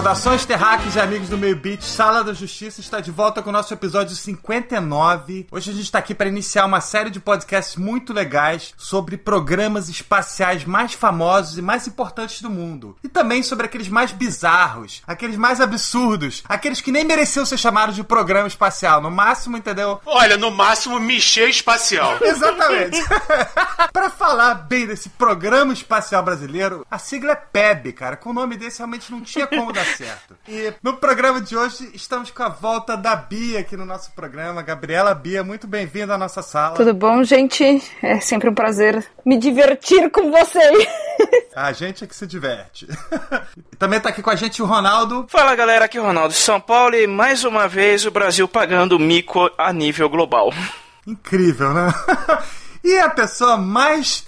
Saudações, terráqueos e amigos do Meio Beat. Sala da Justiça está de volta com o nosso episódio 59. Hoje a gente está aqui para iniciar uma série de podcasts muito legais sobre programas espaciais mais famosos e mais importantes do mundo. E também sobre aqueles mais bizarros, aqueles mais absurdos, aqueles que nem mereciam ser chamados de programa espacial. No máximo, entendeu? Olha, no máximo, Michê Espacial. Exatamente. para falar bem desse programa espacial brasileiro, a sigla é PEB, cara. Com o nome desse realmente não tinha como dar certo. E no programa de hoje estamos com a volta da Bia aqui no nosso programa. Gabriela Bia, muito bem-vinda à nossa sala. Tudo bom, gente? É sempre um prazer me divertir com vocês. A gente é que se diverte. Também está aqui com a gente o Ronaldo. Fala galera, aqui é o Ronaldo de São Paulo e mais uma vez o Brasil pagando mico a nível global. Incrível, né? E a pessoa mais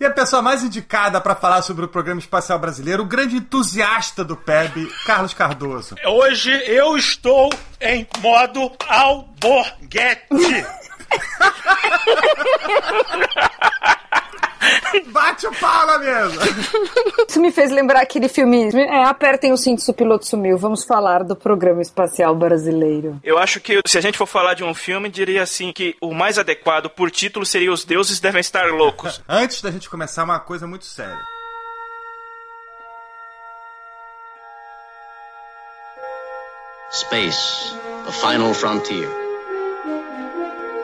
e a pessoa mais indicada para falar sobre o programa espacial brasileiro, o grande entusiasta do PEB, Carlos Cardoso. Hoje eu estou em modo alborguete. Bate o pau na mesa! Isso me fez lembrar aquele filme. É, apertem o cinto se o piloto sumiu. Vamos falar do programa espacial brasileiro. Eu acho que se a gente for falar de um filme, diria assim que o mais adequado por título seria Os Deuses Devem Estar Loucos. Antes da gente começar, uma coisa muito séria. Space, the final frontier.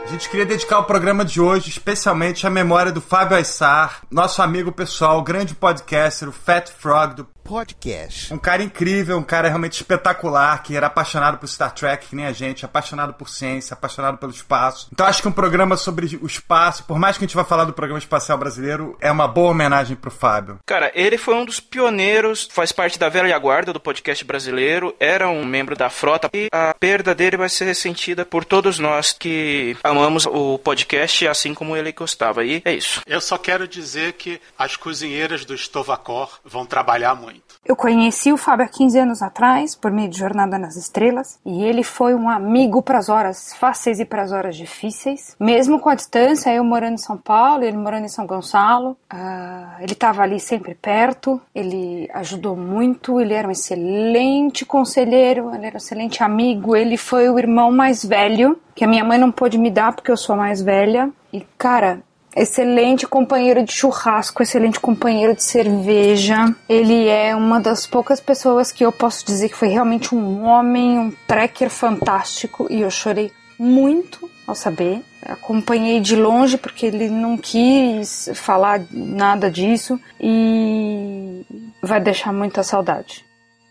A gente queria dedicar o programa de hoje especialmente à memória do Fábio Aissar, nosso amigo pessoal, grande podcaster, o Fat Frog do podcast. Um cara incrível, um cara realmente espetacular, que era apaixonado por Star Trek, que nem a gente, apaixonado por ciência, apaixonado pelo espaço. Então acho que um programa sobre o espaço, por mais que a gente vá falar do programa espacial brasileiro, é uma boa homenagem pro Fábio. Cara, ele foi um dos pioneiros, faz parte da velha guarda do podcast brasileiro, era um membro da frota e a perda dele vai ser sentida por todos nós que amamos o podcast assim como ele gostava. E é isso. Eu só quero dizer que as cozinheiras do Stovacor vão trabalhar muito. Eu conheci o Fábio há 15 anos atrás, por meio de Jornada nas Estrelas, e ele foi um amigo para as horas fáceis e para as horas difíceis. Mesmo com a distância, eu morando em São Paulo, ele morando em São Gonçalo, uh, ele estava ali sempre perto, ele ajudou muito, ele era um excelente conselheiro, ele era um excelente amigo, ele foi o irmão mais velho, que a minha mãe não pôde me dar porque eu sou mais velha. E, cara, excelente companheiro de churrasco, excelente companheiro de cerveja. Ele é uma das poucas pessoas que eu posso dizer que foi realmente um homem, um trekker fantástico e eu chorei muito ao saber. Acompanhei de longe porque ele não quis falar nada disso e vai deixar muita saudade.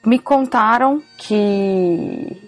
Me contaram que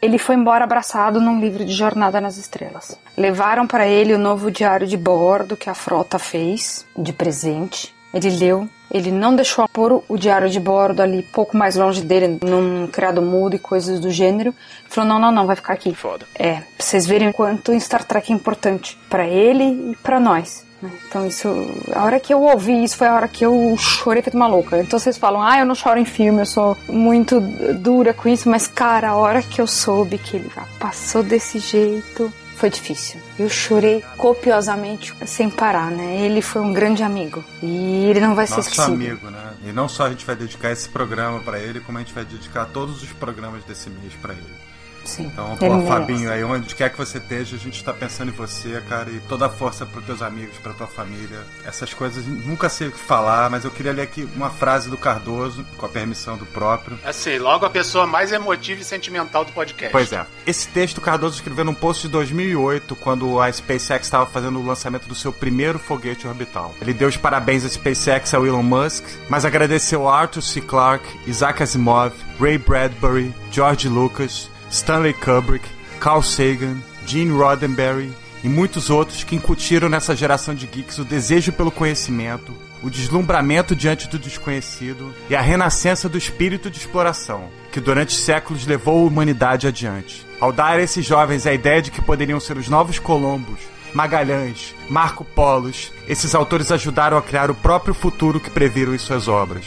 ele foi embora abraçado num livro de Jornada nas Estrelas. Levaram para ele o novo diário de bordo que a frota fez de presente. Ele leu, ele não deixou pôr o diário de bordo ali pouco mais longe dele, num criado mudo e coisas do gênero. Falou: não, não, não, vai ficar aqui. Foda. É, pra vocês verem o quanto Star Trek é importante para ele e para nós. Então isso, a hora que eu ouvi isso foi a hora que eu chorei feito uma louca. Então vocês falam, ah, eu não choro em filme, eu sou muito dura com isso, mas cara, a hora que eu soube que ele já passou desse jeito, foi difícil. Eu chorei copiosamente, sem parar, né? Ele foi um grande amigo e ele não vai Nosso ser esquecido. amigo, né? E não só a gente vai dedicar esse programa para ele, como a gente vai dedicar todos os programas desse mês para ele. Sim. Então, ele pô. Fabinho, aí onde quer que você esteja, a gente tá pensando em você, cara, e toda a força pros teus amigos, pra tua família. Essas coisas nunca sei o que falar, mas eu queria ler aqui uma frase do Cardoso, com a permissão do próprio. Assim, logo a pessoa mais emotiva e sentimental do podcast. Pois é. Esse texto o Cardoso escreveu num post de 2008, quando a SpaceX estava fazendo o lançamento do seu primeiro foguete orbital. Ele deu os parabéns à SpaceX ao Elon Musk, mas agradeceu a Arthur C. Clarke, Isaac Asimov, Ray Bradbury, George Lucas, Stanley Kubrick, Carl Sagan, Gene Roddenberry e muitos outros que incutiram nessa geração de geeks o desejo pelo conhecimento, o deslumbramento diante do desconhecido e a renascença do espírito de exploração, que durante séculos levou a humanidade adiante. Ao dar a esses jovens a ideia de que poderiam ser os novos Colombos, Magalhães, Marco Polos, esses autores ajudaram a criar o próprio futuro que previram em suas obras.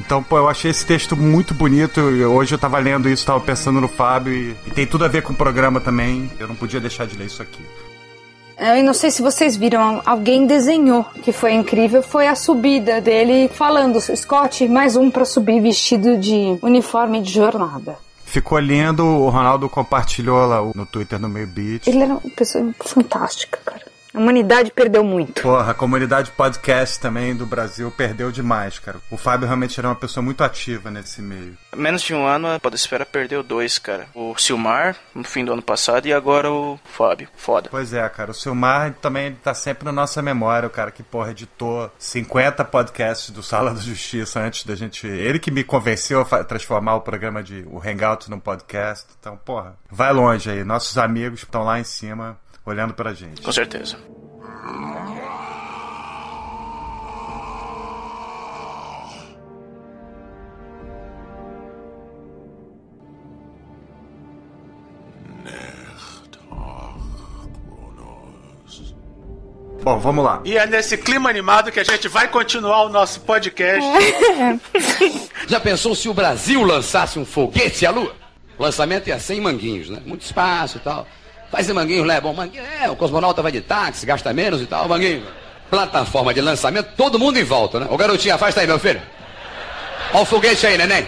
Então, pô, eu achei esse texto muito bonito. Hoje eu tava lendo isso, tava pensando no Fábio e, e tem tudo a ver com o programa também. Eu não podia deixar de ler isso aqui. Eu não sei se vocês viram, alguém desenhou, que foi incrível, foi a subida dele falando, Scott, mais um para subir vestido de uniforme de jornada. Ficou lindo, o Ronaldo compartilhou lá no Twitter no meio beat. Ele era uma pessoa fantástica, cara. A humanidade perdeu muito. Porra, a comunidade podcast também do Brasil perdeu demais, cara. O Fábio realmente era uma pessoa muito ativa nesse meio. Menos de um ano, a Podesfera perdeu dois, cara. O Silmar, no fim do ano passado, e agora o Fábio. Foda. Pois é, cara. O Silmar também tá sempre na nossa memória, o cara que, porra, editou 50 podcasts do Sala da Justiça antes da gente. Ele que me convenceu a transformar o programa de o Hangout num podcast. Então, porra, vai longe aí. Nossos amigos estão lá em cima olhando pra gente. Com certeza. Bom, vamos lá. E é nesse clima animado que a gente vai continuar o nosso podcast. Já pensou se o Brasil lançasse um foguete à Lua? O lançamento ia ser em Manguinhos, né? Muito espaço e tal. Faz em Manguinhos, né? Bom, Manguinhos, é, o cosmonauta vai de táxi, gasta menos e tal. Manguinhos, plataforma de lançamento, todo mundo em volta, né? Ô garotinho, afasta aí, meu filho. Ó o foguete aí, neném.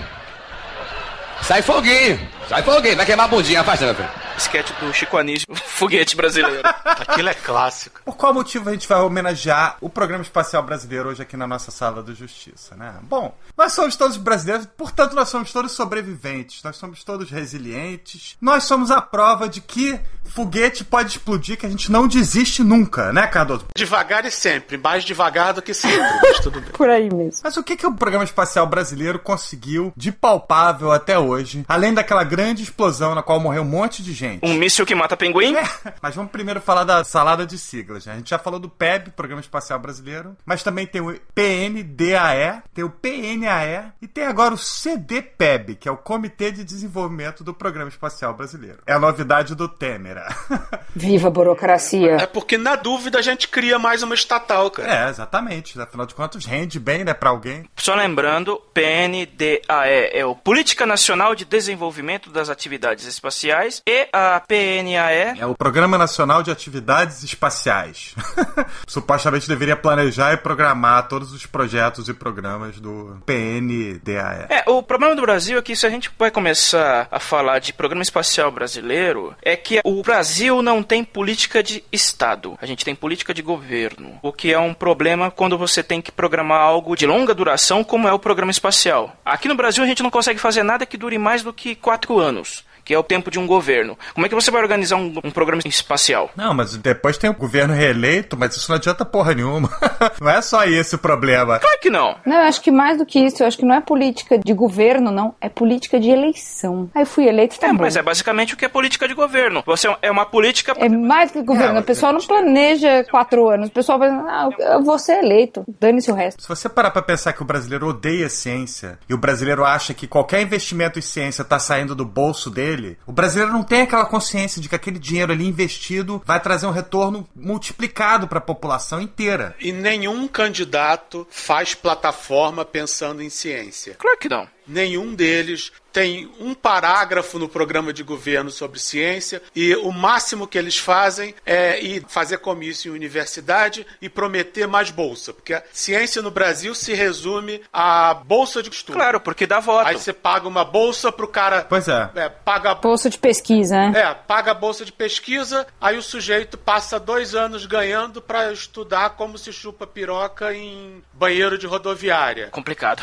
Sai foguinho, sai foguinho, vai queimar a bundinha, afasta, meu filho. Sketch do Chico Anísio, foguete brasileiro. Aquilo é clássico. Por qual motivo a gente vai homenagear o Programa Espacial Brasileiro hoje aqui na nossa Sala da Justiça, né? Bom, nós somos todos brasileiros, portanto nós somos todos sobreviventes, nós somos todos resilientes, nós somos a prova de que foguete pode explodir, que a gente não desiste nunca, né, Cardoso? Devagar e sempre, mais devagar do que sempre, mas tudo bem. Por aí mesmo. Mas o que, que o Programa Espacial Brasileiro conseguiu de palpável até hoje, além daquela grande explosão na qual morreu um monte de gente? Um míssil que mata pinguim? Mas vamos primeiro falar da salada de siglas. Né? A gente já falou do PEB, Programa Espacial Brasileiro, mas também tem o PNDAE, tem o PNAE e tem agora o CDPEB, que é o Comitê de Desenvolvimento do Programa Espacial Brasileiro. É a novidade do Temer. Viva a burocracia. É porque na dúvida a gente cria mais uma estatal, cara. É, exatamente. Afinal de contas, rende bem, né, pra alguém. Só lembrando, PNDAE é o Política Nacional de Desenvolvimento das Atividades Espaciais e a PNAE É o Programa Nacional de Atividades Espaciais. Supostamente deveria planejar e programar todos os projetos e programas do PNDAE. É, o problema do Brasil é que se a gente vai começar a falar de programa espacial brasileiro, é que o Brasil não tem política de Estado. A gente tem política de governo. O que é um problema quando você tem que programar algo de longa duração, como é o programa espacial. Aqui no Brasil a gente não consegue fazer nada que dure mais do que quatro anos. Que é o tempo de um governo. Como é que você vai organizar um, um programa espacial? Não, mas depois tem o governo reeleito, mas isso não adianta porra nenhuma. não é só esse o problema. Claro que não. Não, eu acho que mais do que isso, eu acho que não é política de governo, não. É política de eleição. Aí eu fui eleito, tá É, bom. mas é basicamente o que é política de governo. Você é uma política. É mais do que governo. É, o pessoal não planeja quatro anos. O pessoal vai, ah, eu vou ser eleito. Dane-se o resto. Se você parar pra pensar que o brasileiro odeia ciência e o brasileiro acha que qualquer investimento em ciência tá saindo do bolso dele, o brasileiro não tem aquela consciência de que aquele dinheiro ali investido vai trazer um retorno multiplicado pra população inteira. E nenhum candidato faz plataforma pensando em ciência. Claro que não. Nenhum deles tem um parágrafo no programa de governo sobre ciência e o máximo que eles fazem é ir fazer comício em universidade e prometer mais bolsa, porque a ciência no Brasil se resume à bolsa de estudo. Claro, porque dá voto. Aí você paga uma bolsa pro cara, Pois é. é, paga Posto de pesquisa, né? é, paga a bolsa de pesquisa, aí o sujeito passa dois anos ganhando pra estudar como se chupa piroca em banheiro de rodoviária. Complicado.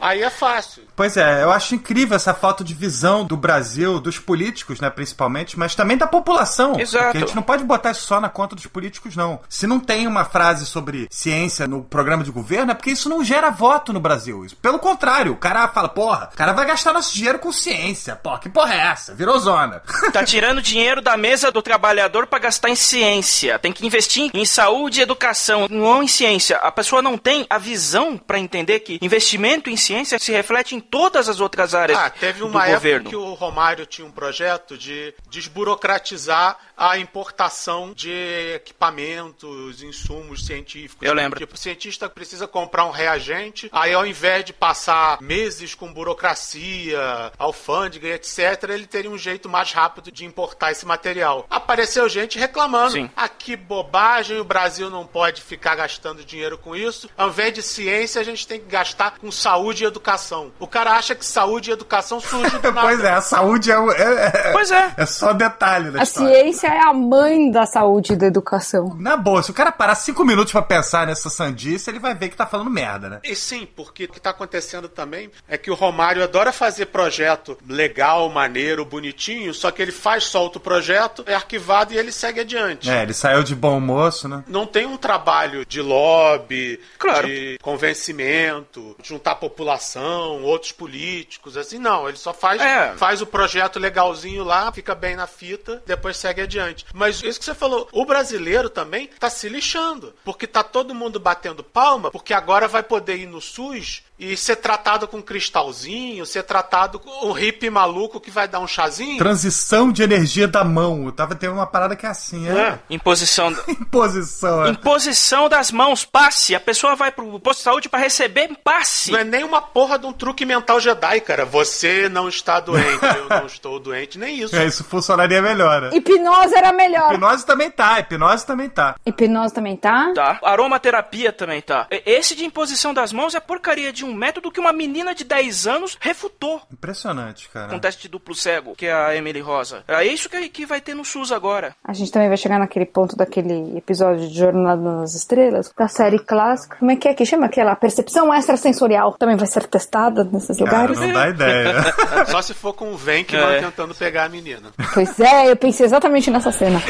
Aí é fácil. Pois é, eu acho incrível essa falta de visão do Brasil, dos políticos, né, principalmente, mas também da população. Exato. Porque a gente não pode botar isso só na conta dos políticos, não. Se não tem uma frase sobre ciência no programa de governo, é porque isso não gera voto no Brasil. Isso, pelo contrário, o cara fala, porra, o cara vai gastar nosso dinheiro com ciência. Pô, que porra é essa? Virou zona. Tá tirando dinheiro da mesa do trabalhador pra gastar em ciência. Tem que investir em saúde e educação, não em ciência. A pessoa não tem a visão pra entender que investimento em ciência se reflete em todas as outras áreas Ah, teve do uma época governo. que o Romário tinha um projeto de desburocratizar a importação de equipamentos, insumos científicos. Eu lembro. Tipo, o cientista precisa comprar um reagente, aí ao invés de passar meses com burocracia, alfândega e etc., ele teria um jeito mais rápido de importar esse material. Apareceu gente reclamando. Sim. Ah, que bobagem, o Brasil não pode ficar gastando dinheiro com isso. Ao invés de ciência, a gente tem que gastar com saúde e educação. O cara acha que saúde e educação surge do nada. Pois é, a saúde é, o- é, é- Pois é. é só detalhe da A história. ciência é a mãe da saúde e da educação. Na boa, se o cara parar cinco minutos pra pensar nessa sandice, ele vai ver que tá falando merda, né? E sim, porque o que está acontecendo também é que o Romário adora fazer projeto legal, maneiro, bonitinho, só que ele faz, solta o projeto, é arquivado e ele segue adiante. É, ele saiu de bom moço, né? Não tem um trabalho de lobby, Claro. de convencimento, juntar a população, outros políticos, assim, não. Ele só faz, É. faz o projeto legalzinho lá, fica bem na fita, depois segue adiante. Mas isso que você falou, o brasileiro também tá se lixando, porque tá todo mundo batendo palma, porque agora vai poder ir no SUS e ser tratado com cristalzinho, ser tratado com um hippie maluco que vai dar um chazinho. Transição de energia da mão. Eu tava tendo uma parada que é assim, é. É. Imposição, Imposição, é. imposição das mãos, passe. A pessoa vai pro posto de saúde pra receber passe. Não é nem uma porra de um truque mental Jedi, cara. Você não está doente, eu não estou doente, nem isso. É, isso funcionaria melhor. né? Hipnose era melhor. Hipnose também tá, hipnose também tá. Hipnose também tá? Tá. Aromaterapia também tá. Esse de imposição das mãos é porcaria de um método que uma menina de 10 anos refutou Impressionante, cara. com teste de duplo cego, que é a Emily Rosa. É isso que, que vai ter no SUS agora. A gente também vai chegar naquele ponto daquele episódio de Jornada nas Estrelas, da série clássica. Como é que é que chama aquela? Percepção extrasensorial. Também vai ser testada nesses Cara, lugares. não dá ideia. Só se for com o Venkman É. tentando pegar a menina. Pois é, eu pensei exatamente nessa cena.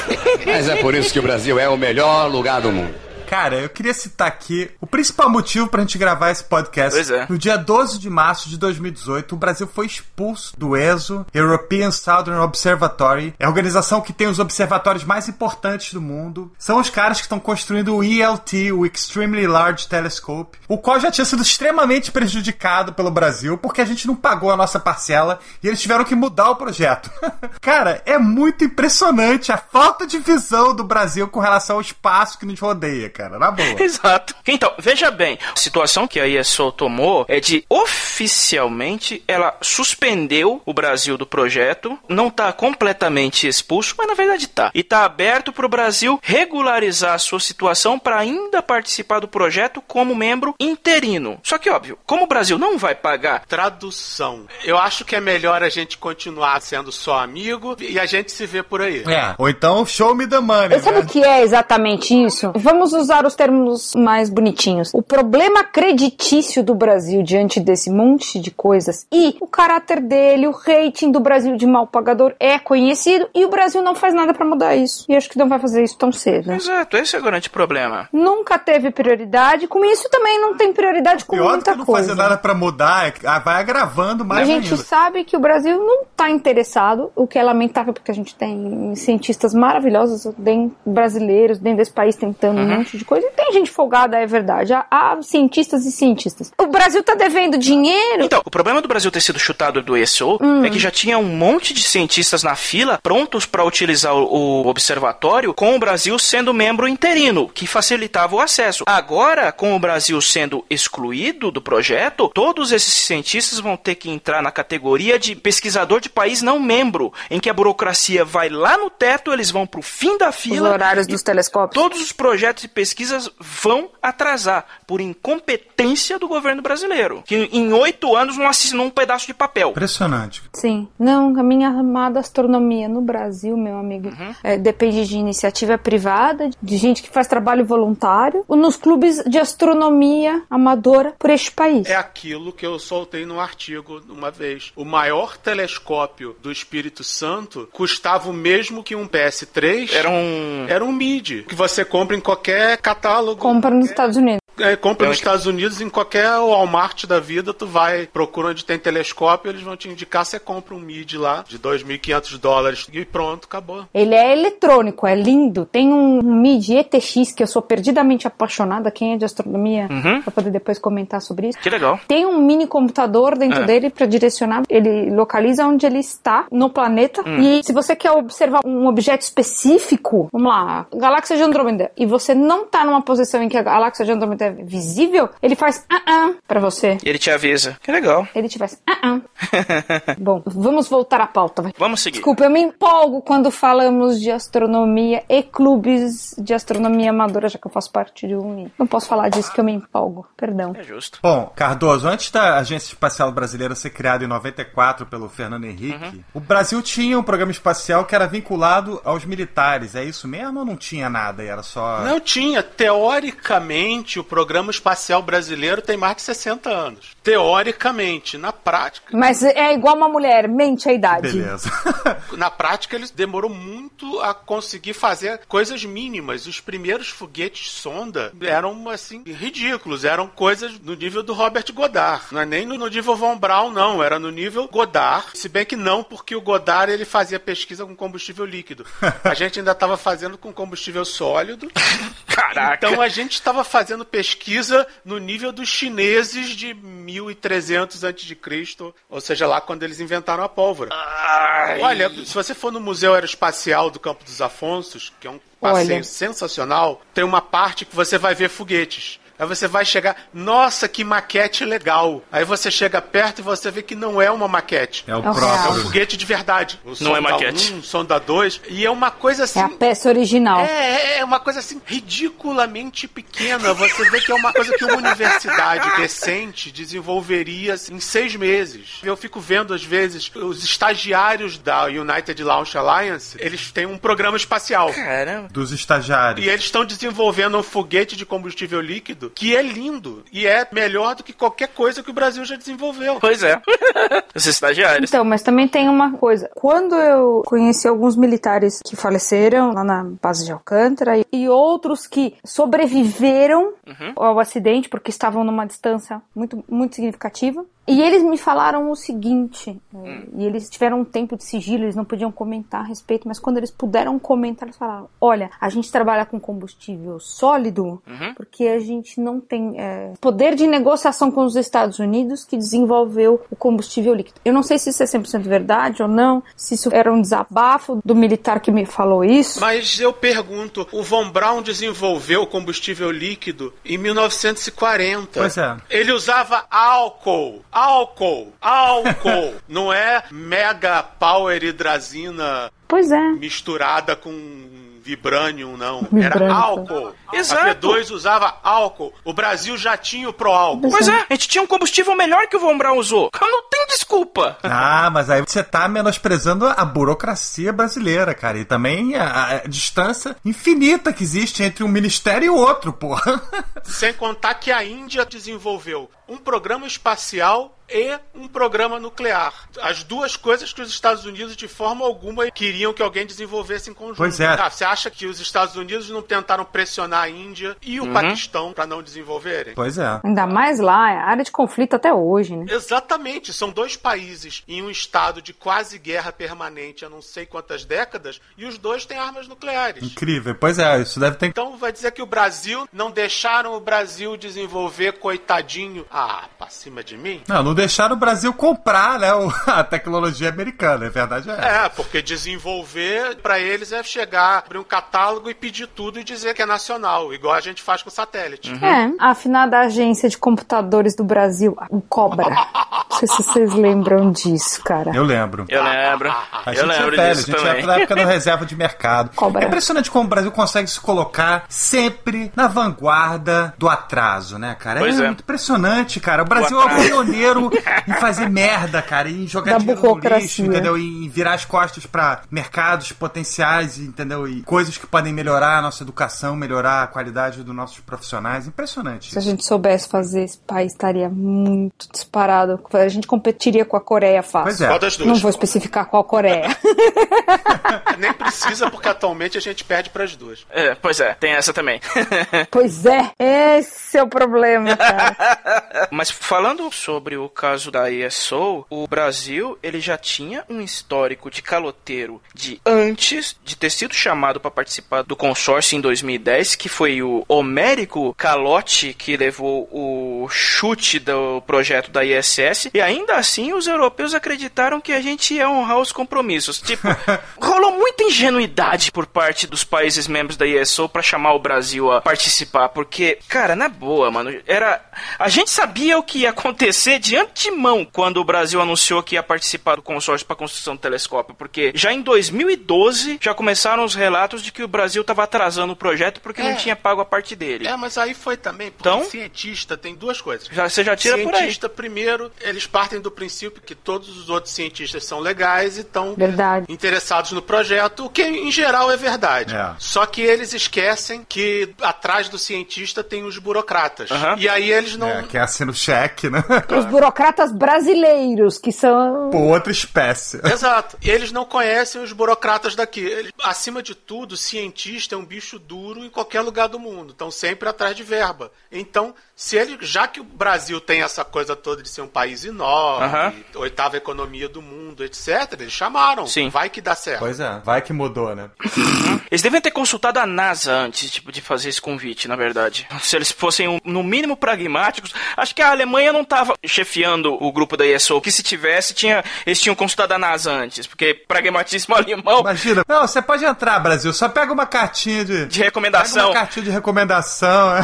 Mas é por isso que o Brasil é o melhor lugar do mundo. Cara, eu queria citar aqui o principal motivo pra gente gravar esse podcast. Pois é. No dia 12 de março de 2018, o Brasil foi expulso do ESO, European Southern Observatory. É a organização que tem os observatórios mais importantes do mundo. São os caras que estão construindo o ELT, o Extremely Large Telescope, o qual já tinha sido extremamente prejudicado pelo Brasil, porque a gente não pagou a nossa parcela e eles tiveram que mudar o projeto. Cara, é muito impressionante a falta de visão do Brasil com relação ao espaço que nos rodeia, cara. Na boa. Exato. Então, veja bem, a situação que a ISO tomou é de oficialmente ela suspendeu o Brasil do projeto, não está completamente expulso, mas na verdade tá. E está aberto para o Brasil regularizar a sua situação para ainda participar do projeto como membro interino. Só que óbvio, como o Brasil não vai pagar Tradução. Eu acho que é melhor a gente continuar sendo só amigo e a gente se vê por aí. É. Ou então, show me the money. Eu sabe né? o que é exatamente isso? Vamos usar os termos mais bonitinhos. O problema creditício do Brasil diante desse monte de coisas e o caráter dele, o rating do Brasil de mal pagador é conhecido e o Brasil não faz nada pra mudar isso. E acho que não vai fazer isso tão cedo. Exato, esse é o grande problema. Nunca teve prioridade, com isso também não tem prioridade com Pior muita que não coisa. fazer nada pra mudar, é ah, vai agravando A mais gente ainda. sabe que o Brasil não está interessado, o que é lamentável porque a gente tem cientistas maravilhosos brasileiros dentro desse país tentando um monte de coisa. E tem gente folgada, é verdade. Há, há cientistas e cientistas. O Brasil está devendo dinheiro. Então, o problema do Brasil ter sido chutado do ESO é que já tinha um monte de cientistas na fila prontos para utilizar o, o observatório, com o Brasil sendo membro interino, que facilitava o acesso. Agora, com o Brasil sendo excluído do projeto, todos esses cientistas vão ter que entrar na categoria de pesquisador de país não membro, em que a burocracia vai lá no teto, eles vão pro fim da Os fila. horários e dos telescópios. Todos os projetos e pesquisas vão atrasar por incompetência do governo brasileiro, que em oito anos não assinou um pedaço de papel. Impressionante. Sim. Não, a minha amada astronomia no Brasil, meu amigo, é, depende de iniciativa privada, de gente que faz trabalho voluntário, ou nos clubes de astronomia amadora por este país. É aquilo que eu soltei num artigo uma vez. O maior telescópio do Espírito Santo custava o mesmo que um PS3. Era um. Era um MIDI, que você compra em qualquer catálogo. Compra nos Estados Unidos. É, compra Eu nos que- Estados Unidos, em qualquer Walmart da vida, tu vai, procura onde tem telescópio, eles vão te indicar, você compra um MIDI lá, de 2.500 dólares, e pronto, acabou. Ele é eletrônico, é lindo. Tem um MIDI ETX que eu sou perdidamente apaixonada. Quem é de astronomia, Uhum. pra poder depois comentar sobre isso. Que legal. Tem um mini computador dentro É. dele para direcionar. Ele localiza onde ele está no planeta. Hum. E se você quer observar um objeto específico, vamos lá, galáxia de Andrômeda, e você não tá numa posição em que a galáxia de Andrômeda é visível, ele faz ah ah para você. E ele te avisa. Que legal. Ele te faz ah ah. Bom, vamos voltar à pauta, vai. Vamos seguir. Desculpa, eu me empolgo quando falamos de astronomia e clubes de astronomia amadora, já que eu faço parte de um. Não posso falar disso que eu me empolgo. Perdão. É justo. Bom, Cardoso, antes da Agência Espacial Brasileira ser criada em 94 pelo Fernando Henrique, o Brasil tinha um programa espacial que era vinculado aos militares. É isso mesmo ou não tinha nada? E era só. Não tinha. Teoricamente, o programa espacial brasileiro tem mais de 60 anos. Teoricamente. Na prática, Mas é igual uma mulher, mente a idade. Beleza. na prática ele demorou muito a conseguir fazer coisas mínimas. Os primeiros foguetes sonda eram assim ridículos, eram coisas no nível do Robert Goddard. Não é nem no no nível Von Braun não, era no nível Goddard. Se bem que não, porque o Goddard ele fazia pesquisa com combustível líquido. A gente ainda estava fazendo com combustível sólido. Caraca. Então a gente estava fazendo pesquisa no nível dos chineses de 1300 a.C., ou seja, lá quando eles inventaram a pólvora. Ai. Olha, se você for no Museu Aeroespacial do Campo dos Afonsos, que é um passeio Olha. sensacional, tem uma parte que você vai ver foguetes. Aí você vai chegar, nossa, que maquete legal. Aí você chega perto e você vê que não é uma maquete. É o É o É um próprio. foguete de verdade. O Não é sonda maquete. 1, sonda 2. E é uma coisa assim. É a peça original. É, é uma coisa assim ridiculamente pequena. Você vê que é uma coisa que uma universidade decente desenvolveria assim, em seis meses. Eu fico vendo às vezes os estagiários da United Launch Alliance, eles têm um programa espacial. Caramba. Dos estagiários. E eles estão desenvolvendo um foguete de combustível líquido que é lindo e é melhor do que qualquer coisa que o Brasil já desenvolveu. Pois é. Os estagiários. Então, mas também tem uma coisa. Quando eu conheci alguns militares que faleceram lá na base de Alcântara e- e outros que sobreviveram ao acidente porque estavam numa distância muito, muito significativa. E eles me falaram o seguinte, eh, e eles tiveram um tempo de sigilo, eles não podiam comentar a respeito, mas quando eles puderam comentar, eles falaram: olha, a gente trabalha com combustível sólido porque a gente não tem eh, poder de negociação com os Estados Unidos que desenvolveu o combustível líquido. Eu não sei se isso é 100% verdade ou não, se isso era um desabafo do militar que me falou isso. Mas eu pergunto, o Von Braun desenvolveu o combustível líquido em 1940. Pois é. Ele usava álcool, álcool, álcool. Não é mega power hidrazina Pois é. misturada com vibranium, não. Vibranium. Era álcool. Exato. A P2 usava álcool. O Brasil já tinha o pro-álcool. Pois é, a gente tinha um combustível melhor que o Von Braun usou. Não tem desculpa. Ah, mas aí você tá menosprezando a burocracia brasileira, cara. E também a, a distância infinita que existe entre um ministério e o outro, porra. Sem contar que a Índia desenvolveu um programa espacial e um programa nuclear. As duas coisas que os Estados Unidos, de forma alguma, queriam que alguém desenvolvesse em conjunto. Pois é. Ah, você acha que os Estados Unidos não tentaram pressionar a Índia e o Paquistão para não desenvolverem? Pois é. Ainda mais lá, é área de conflito até hoje, né? Exatamente, são dois países em um estado de quase guerra permanente há não sei quantas décadas e os dois têm armas nucleares. Incrível. Pois é, isso deve ter. Então vai dizer que o Brasil não deixaram o Brasil desenvolver, coitadinho. Ah, pra cima de mim? Não, não deixaram o Brasil comprar, né, a tecnologia americana, a verdade é essa. É, porque desenvolver pra eles é chegar, abrir um catálogo e pedir tudo e dizer que é nacional, igual a gente faz com satélite. É, a afinada agência de computadores do Brasil, o Cobra. Não sei se vocês lembram disso, cara. Eu lembro. Eu lembro. A Eu gente é lembro velho, a disso gente é também. da época da reserva de mercado. Cobra. É impressionante como o Brasil consegue se colocar sempre na vanguarda do atraso, né, cara? Pois é. muito impressionante, cara. O Brasil é o atraso. pioneiro em fazer merda, cara, em jogar Da dinheiro no lixo, entendeu? Em virar as costas pra mercados potenciais, entendeu? E coisas que podem melhorar a nossa educação, melhorar a qualidade dos nossos profissionais. Impressionante. Se a gente soubesse fazer, esse país estaria muito disparado. A gente competiria com a Coreia fácil. Pois é. Qual das duas? Não vou especificar qual Coreia. Nem precisa, porque atualmente a gente perde pras duas. É, pois é, tem essa também. pois é, é Esse é o problema, cara. Mas falando sobre o caso da ESO, o Brasil ele já tinha um histórico de caloteiro de antes de ter sido chamado para participar do consórcio em 2010, que foi o homérico calote que levou o chute do projeto da ISS, e ainda assim os europeus acreditaram que a gente ia honrar os compromissos. Tipo, rolou muita ingenuidade por parte dos países membros da ISO para chamar o Brasil a participar, porque, cara, na boa, mano, era a gente sabia o que ia acontecer de antemão quando o Brasil anunciou que ia participar do consórcio para construção do telescópio, porque já em 2012 já começaram os relatos de que o Brasil estava atrasando o projeto porque É. não tinha pago a parte dele. É, mas aí foi também, porque Então? cientista tem duas coisas. Já, você já tira por aí. cientista, primeiro, eles partem do princípio que todos os outros cientistas são legais e estão Verdade. interessados no projeto, o que em geral é verdade. É. Só que eles esquecem que atrás do cientista tem os burocratas. Aham. E aí eles não. É, que é assina o cheque, né? Os burocratas brasileiros, que são. Por outra espécie. Exato. E eles não conhecem os burocratas daqui. Eles- acima de tudo, cientista é um bicho duro em qualquer lugar do mundo. Estão sempre atrás de verba. Então, se ele, já que o Brasil tem essa coisa toda de ser um país enorme, Aham. oitava economia do mundo, etc., eles chamaram. Sim. Vai que dá certo. Pois é, vai que mudou, né? Eles devem ter consultado a NASA antes tipo, de fazer esse convite, na verdade. Se eles fossem, um- no mínimo, pragmáticos, acho que a Alemanha não estava chefiando o grupo da ESO, que se tivesse, tinha, eles tinham consultado a NASA antes, porque pragmatismo alemão Imagina. Não, você pode entrar, Brasil, só pega uma cartinha de. de Pega recomendação. uma cartinha de recomendação.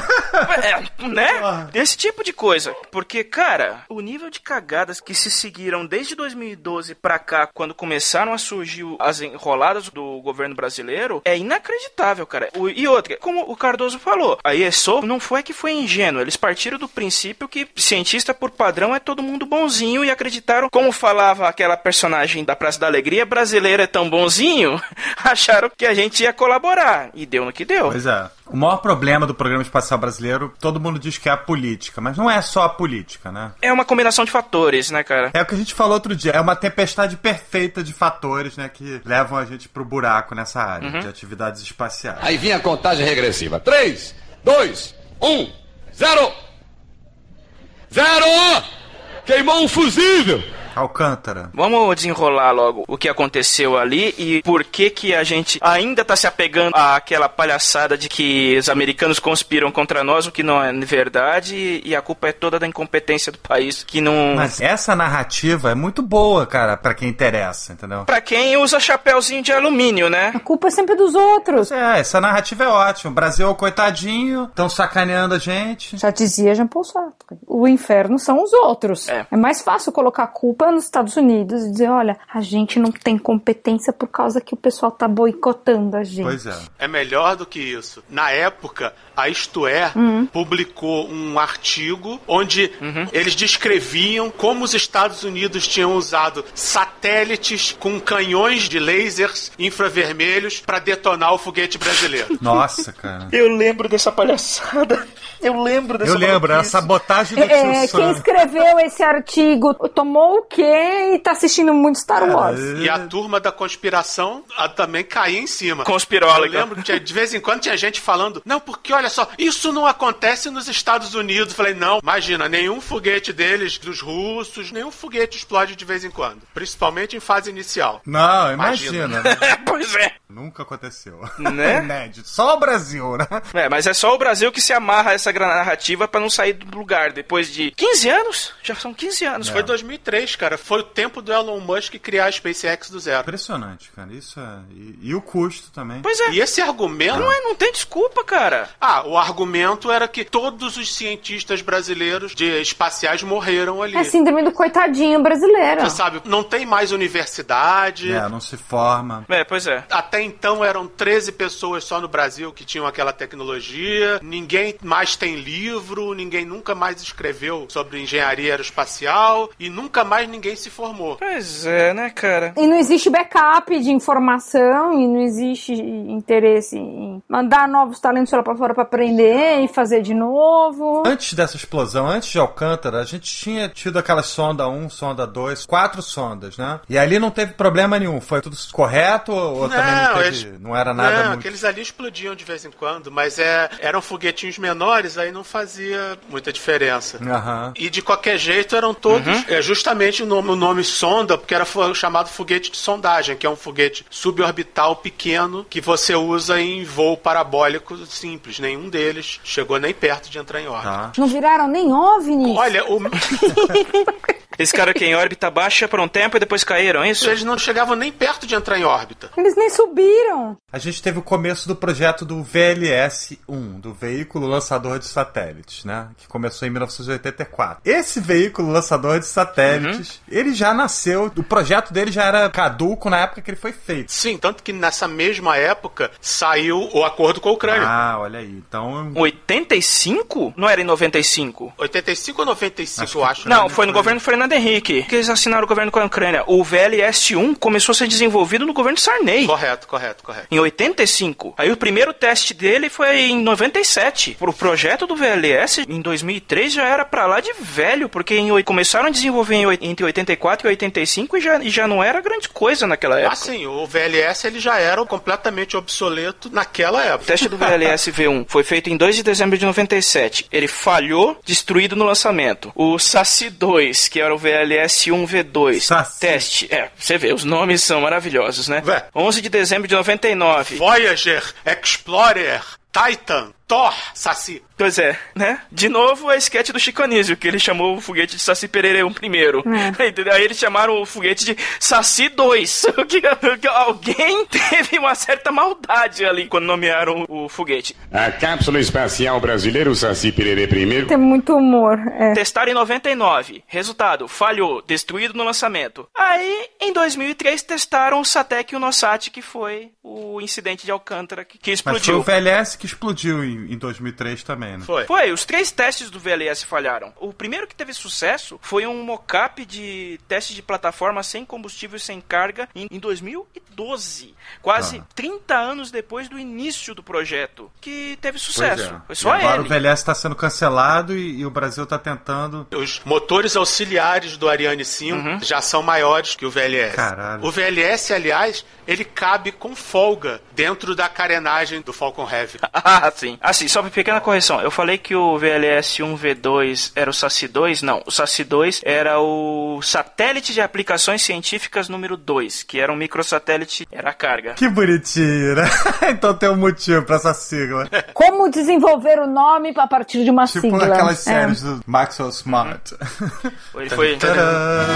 É, né? Porra. Esse tipo de coisa. Porque, cara, o nível de cagadas que se seguiram desde 2012 pra cá, quando começaram a surgir as enroladas do governo brasileiro, é inacreditável, cara. O- e outra, como o Cardoso falou, a ESO não foi que foi ingênuo. Eles partiram do princípio que cientista por padrão é todo mundo bonzinho e acreditaram, como falava aquela personagem da Praça da Alegria, brasileiro é tão bonzinho, acharam que a gente ia colaborar. E deu no que deu. Pois é. O maior problema do programa espacial brasileiro, todo mundo diz que é a política, mas não é só a política, né? É uma combinação de fatores, né, cara? É o que a gente falou outro dia, é uma tempestade perfeita de fatores, né, que levam a gente pro buraco nessa área de atividades espaciais. Aí vinha a contagem regressiva. 3, 2, 1, 0. Zero! Queimou um fusível! Alcântara. Vamos desenrolar logo o que aconteceu ali e por que que a gente ainda tá se apegando àquela palhaçada de que os americanos conspiram contra nós, o que não é verdade, e a culpa é toda da incompetência do país, que não... Mas essa narrativa é muito boa, cara, pra quem interessa, entendeu? Pra quem usa chapéuzinho de alumínio, né? A culpa é sempre dos outros. É, essa narrativa é ótima. O Brasil é o coitadinho, estão sacaneando a gente. Já dizia Jean Paul Sartre. O inferno são os outros. É. mais fácil colocar a culpa nos Estados Unidos e dizer, olha, a gente não tem competência por causa que o pessoal tá boicotando a gente. Pois é. É melhor do que isso. Na época, a Isto É publicou um artigo onde eles descreviam como os Estados Unidos tinham usado satélites com canhões de lasers infravermelhos para detonar o foguete brasileiro. Nossa, cara. Eu lembro dessa palhaçada. Eu lembro dessa Eu lembro, é a sabotagem do É, tio quem escreveu esse artigo tomou o quê e tá assistindo muito Star Wars. E a turma da conspiração a, também caía em cima. Conspiróloga. Eu lembro que tinha- de vez em quando tinha gente falando, não, porque olha só, isso não acontece nos Estados Unidos. Eu falei, não, imagina, nenhum foguete deles, dos russos, nenhum foguete explode de vez em quando. Principalmente em fase inicial. Não, Imagina. imagina. né? pois é. Nunca aconteceu. Né? Inédito. Só o Brasil, né? É, mas é só o Brasil que se amarra a essa narrativa pra não sair do lugar. Depois de 15 anos? Já são 15 anos. Foi 2003, cara. Foi o tempo do Elon Musk criar a SpaceX do zero. Impressionante, cara. Isso é. E, e o custo também. Pois é. E esse argumento. Não, é, não tem desculpa, cara. Ah, o argumento era que todos os cientistas brasileiros de espaciais morreram ali. É síndrome do coitadinho brasileiro. Você sabe, não tem mais universidade. É, não se forma. É, pois é. Até então eram 13 pessoas só no Brasil que tinham aquela tecnologia. Ninguém mais tem livro, ninguém nunca mais escreveu sobre engenharia aeroespacial e nunca mais ninguém se formou. Pois é, né, cara? E não existe backup de informação e não existe interesse em mandar novos talentos lá pra fora pra aprender e fazer de novo. Antes dessa explosão, antes de Alcântara, a gente tinha tido aquela sonda 1, sonda 2, quatro sondas, né? E ali não teve problema nenhum, foi tudo correto ou também não teve, eles- não era nada não, muito... aqueles ali explodiam de vez em quando, mas é, eram foguetinhos menores, aí não fazia muita diferença. Aham. E de qualquer jeito eram todos Uhum. é, justamente o nome, o nome sonda, porque era chamado foguete de sondagem, que é um foguete suborbital pequeno que você usa em voo parabólico simples. Nenhum deles chegou nem perto de entrar em órbita. Tá. Não viraram nem OVNIs. Olha, o- Eles ficaram aqui em órbita baixa por um tempo e depois caíram, é isso? eles não chegavam nem perto de entrar em órbita. Eles nem subiram. A gente teve o começo do projeto do VLS-1, do Veículo Lançador de Satélites, né? Que começou em 1984. Esse veículo lançador de satélites, ele já nasceu, o projeto dele já era caduco na época que ele foi feito. Sim, tanto que nessa mesma época saiu o acordo com a Ucrânia. Ah, olha aí. Então, 85? Não era em 95? 85 ou 95, Acho eu acho. Não, né? foi no governo Fernando Henrique que eles assinaram o governo com a Ucrânia. O VLS-1 começou a ser desenvolvido no governo Sarney. Correto, correto, correto. Em 85. Aí o primeiro teste dele foi em 97. O projeto do VLS em 2003 já era pra lá de velho, porque em começaram a desenvolver em entre 84 e 85 e já, e já não era grande coisa naquela época. Ah, sim, o VLS ele já era completamente obsoleto naquela O época. teste do VLS V1 foi feito em 2 de dezembro de 97. Ele falhou, destruído no lançamento. O SASI 2, que era o VLS 1V2. Saci. Teste. É, você vê, os nomes são maravilhosos, né? Vé. 11 de dezembro de 99. Voyager, Explorer, Titan, Thor, Saci. Pois é, né? De novo a esquete do Chico Anísio, que ele chamou o foguete de Saci um primeiro. Entendeu? Aí eles chamaram o foguete de Saci 2. que, que alguém teve uma certa maldade ali quando nomearam o foguete. A cápsula espacial brasileira, o Saci Pererê primeiro, Tem muito humor. É. Testaram em 99. Resultado, falhou, destruído no lançamento. Aí, em 2003, testaram o Satec e o Nosat, que foi o incidente de Alcântara que, que mas foi o explodiu. VLS que explodiu em, em 2003 também, né? Foi. Foi, os três testes do VLS falharam. O primeiro que teve sucesso foi um mockup de teste de plataforma sem combustível e sem carga em, em 2012. Quase Tá. 30 anos depois do início do projeto, que teve sucesso. Foi E só agora ele. o VLS está sendo cancelado e, e o Brasil está tentando. Os motores auxiliares do Ariane 5 já são maiores que o VLS. Caralho. O VLS, aliás, ele cabe com folga dentro da carenagem do Falcon Heavy. Ah, sim. Assim, só uma pequena correção. Eu falei que o VLS 1V2 era o SASI 2. Não, o SASI 2 era o satélite de aplicações científicas número 2, que era um microsatélite, era a carga. Que bonitinho, né? então tem um motivo pra essa sigla. Como desenvolver o nome a partir de uma tipo sigla. aquelas É. séries do Maxwell Smart. Ele foi. Tadã!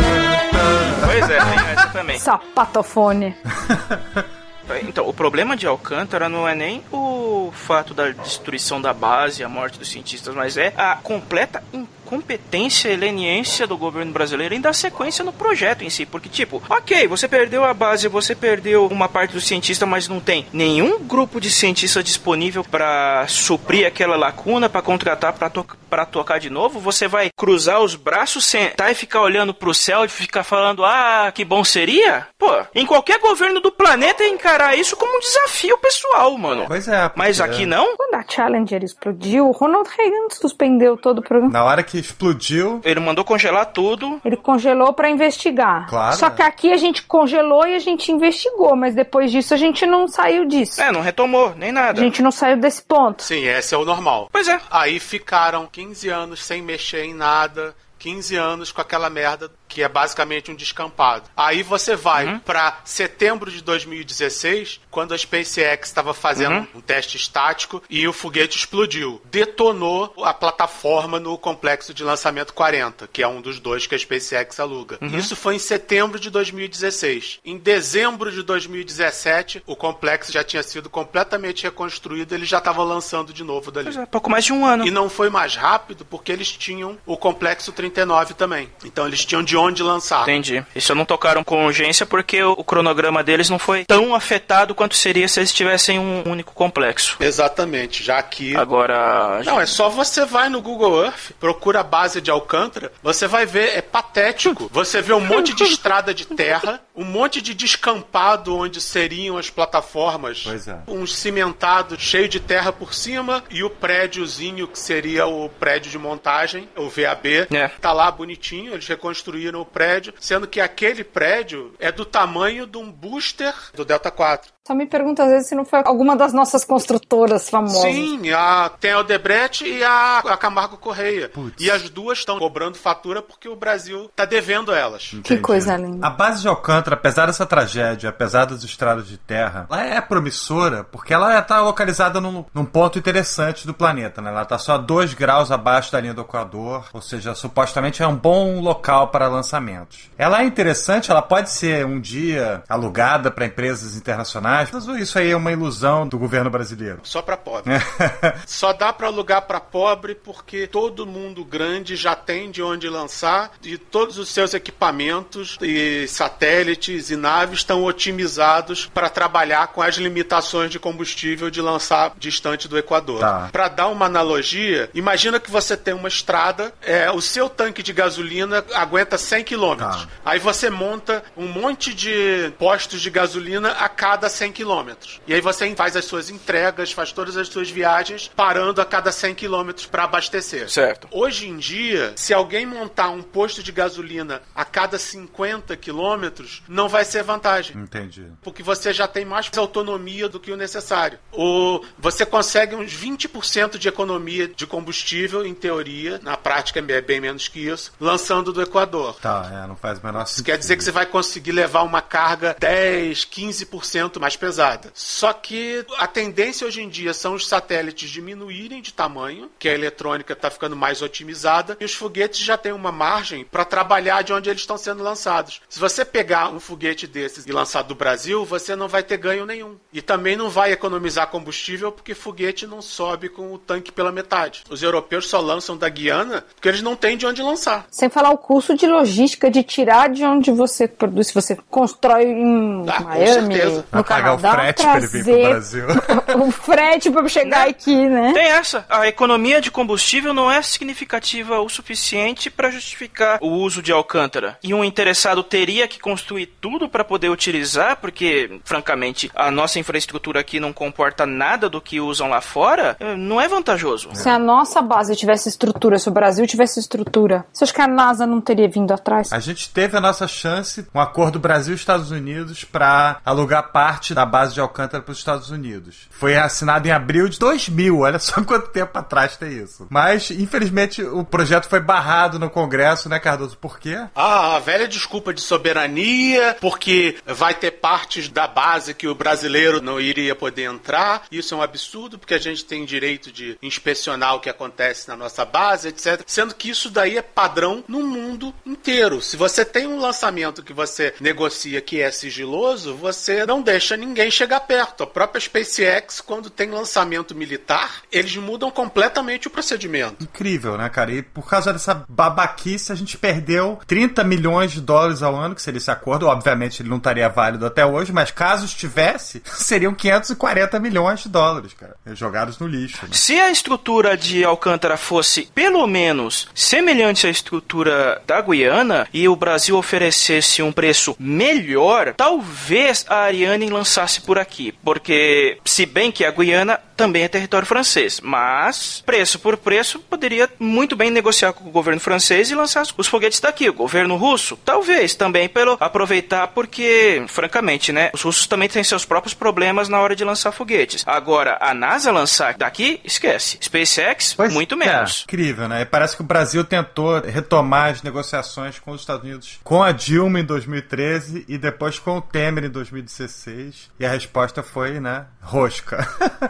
Pois é, tem essa também. Sapatofone. Então, o problema de Alcântara não é nem o fato da destruição da base, a morte dos cientistas, mas é a completa incompetência e leniência do governo brasileiro em dar sequência no projeto em si. Porque, tipo, ok, você perdeu a base, você perdeu uma parte dos cientistas, mas não tem nenhum grupo de cientistas disponível para suprir aquela lacuna, para contratar, para to pra tocar de novo. Você vai cruzar os braços, sentar e ficar olhando pro céu e ficar falando, ah, que bom seria? Pô, em qualquer governo do planeta encarar isso como um desafio pessoal, mano. Pois é. Mas aqui não? Quando a Challenger explodiu, o Ronald Reagan suspendeu todo o programa. Na hora que explodiu, Ele mandou congelar tudo. Ele congelou pra investigar. Claro. Só que aqui a gente congelou e a gente investigou, mas depois disso a gente não saiu disso. É, não retomou, nem A nada. gente não saiu desse ponto. Sim, esse é o normal. Pois é. Aí ficaram 15 anos sem mexer em nada, 15 anos com aquela merda que é basicamente um descampado. Aí você vai pra setembro de 2016, quando a SpaceX estava fazendo um teste estático e o foguete explodiu. Detonou a plataforma no complexo de lançamento 40, que é um dos dois que a SpaceX aluga. Isso foi em setembro de 2016. Em dezembro de 2017, o complexo já tinha sido completamente reconstruído, ele já estava lançando de novo dali. Pois é, pouco mais de um ano. E não foi mais rápido porque eles tinham o complexo 39 também. Então eles tinham de onde lançar. Entendi. Isso não tocaram com urgência porque o, o cronograma deles não foi tão afetado quanto seria se eles tivessem um único complexo. Exatamente, já que. Agora. Não, é só você vai no Google Earth, procura a base de Alcântara, você vai ver, é patético. Você vê um monte de estrada de terra, um monte de descampado onde seriam as plataformas. Pois é. Um cimentado cheio de terra por cima e o prédiozinho que seria o prédio de montagem, o VAB. É. Tá lá bonitinho, eles reconstruíram o prédio, sendo que aquele prédio é do tamanho de um booster do Delta 4. Só me pergunta às vezes se não foi alguma das nossas construtoras famosas. Sim, a, tem a Odebrecht e a, a Camargo Correia. E as duas estão cobrando fatura porque o Brasil tá devendo elas. Que Entendi. coisa linda. A base de Alcântara, apesar dessa tragédia, apesar das estradas de terra, ela é promissora porque ela está localizada num, num ponto interessante do planeta, né? Ela está só a 2 graus abaixo da linha do Equador, ou seja, supostamente é um bom local para lançamentos. Ela é interessante, ela pode ser um dia alugada para empresas internacionais, mas isso aí é uma ilusão do governo brasileiro. Só pra pobre. Só dá pra alugar pra pobre porque todo mundo grande já tem de onde lançar e todos os seus equipamentos e satélites e naves estão otimizados para trabalhar com as limitações de combustível de lançar distante do Equador. Tá. Pra dar uma analogia, imagina que você tem uma estrada, é, o seu tanque de gasolina aguenta 100 quilômetros. Tá. Aí você monta um monte de postos de gasolina a cada 100 quilômetros. E aí você faz as suas entregas, faz todas as suas viagens, parando a cada 100 quilômetros para abastecer. Certo. Hoje em dia, se alguém montar um posto de gasolina a cada 50 quilômetros, não vai ser vantagem. Entendi. Porque você já tem mais autonomia do que o necessário. Ou você consegue uns 20% de economia de combustível, em teoria, na prática é bem menos que isso, lançando do Equador. Tá, é, não faz o menor Isso sentido. quer dizer que você vai conseguir levar uma carga 10, 15% mais pesada. Só que a tendência hoje em dia são os satélites diminuírem de tamanho, que a eletrônica está ficando mais otimizada, e os foguetes já têm uma margem para trabalhar de onde eles estão sendo lançados. Se você pegar um foguete desses e lançar do Brasil, você não vai ter ganho nenhum. E também não vai economizar combustível porque foguete não sobe com o tanque pela metade. Os europeus só lançam da Guiana porque eles não têm de onde lançar. Sem falar o custo de logística de tirar de onde você produz, se você constrói em Ah, com Miami, certeza. no Vai pagar o Canadá, frete pra ele vir pro Brasil. o frete para chegar aqui, né? Tem essa. A economia de combustível não é significativa o suficiente para justificar o uso de Alcântara. E um interessado teria que construir tudo para poder utilizar, porque, francamente, a nossa infraestrutura aqui não comporta nada do que usam lá fora, eh, não é vantajoso. Se a nossa base tivesse estrutura, se o Brasil tivesse estrutura, você acha que a NASA não teria vindo atrás? A gente teve a nossa chance, um acordo Brasil e Estados Unidos para alugar parte da base de Alcântara para os Estados Unidos. Foi assinado em abril de 2000, olha só quanto tempo atrás tem isso. Mas, infelizmente, o projeto foi barrado no Congresso, né, Cardoso? Por quê? Ah, a velha desculpa de soberania, porque vai ter partes da base que o brasileiro não iria poder entrar. Isso é um absurdo, porque a gente tem direito de inspecionar o que acontece na nossa base, etc. Sendo que isso daí é padrão no mundo inteiro. Se você tem um lançamento que você negocia que é sigiloso, você não deixa ninguém chegar perto. A própria SpaceX, quando tem lançamento militar, eles mudam completamente o procedimento. Incrível, né, cara? E por causa dessa babaquice, a gente perdeu 30 milhões de dólares ao ano, que seria esse acordo. Obviamente, ele não estaria válido até hoje, mas caso estivesse, seriam 540 milhões de dólares, cara. Jogados no lixo, né? Se a estrutura de Alcântara fosse pelo menos semelhante à estrutura da Guiana e o Brasil oferecesse um preço melhor, talvez a Ariane lançasse por aqui, porque se bem que a Guiana também é território francês, mas preço por preço poderia muito bem negociar com o governo francês e lançar os foguetes daqui. O governo russo, talvez também pelo aproveitar porque, francamente, né, os russos também têm seus próprios problemas na hora de lançar foguetes. Agora, a NASA lançar daqui, esquece. SpaceX, muito menos. É, incrível, né? E parece que o Brasil tentou retomar as negociações com os Estados Unidos com a Dilma em 2013 e depois com o Temer em 2016. E a resposta foi, né, rosca.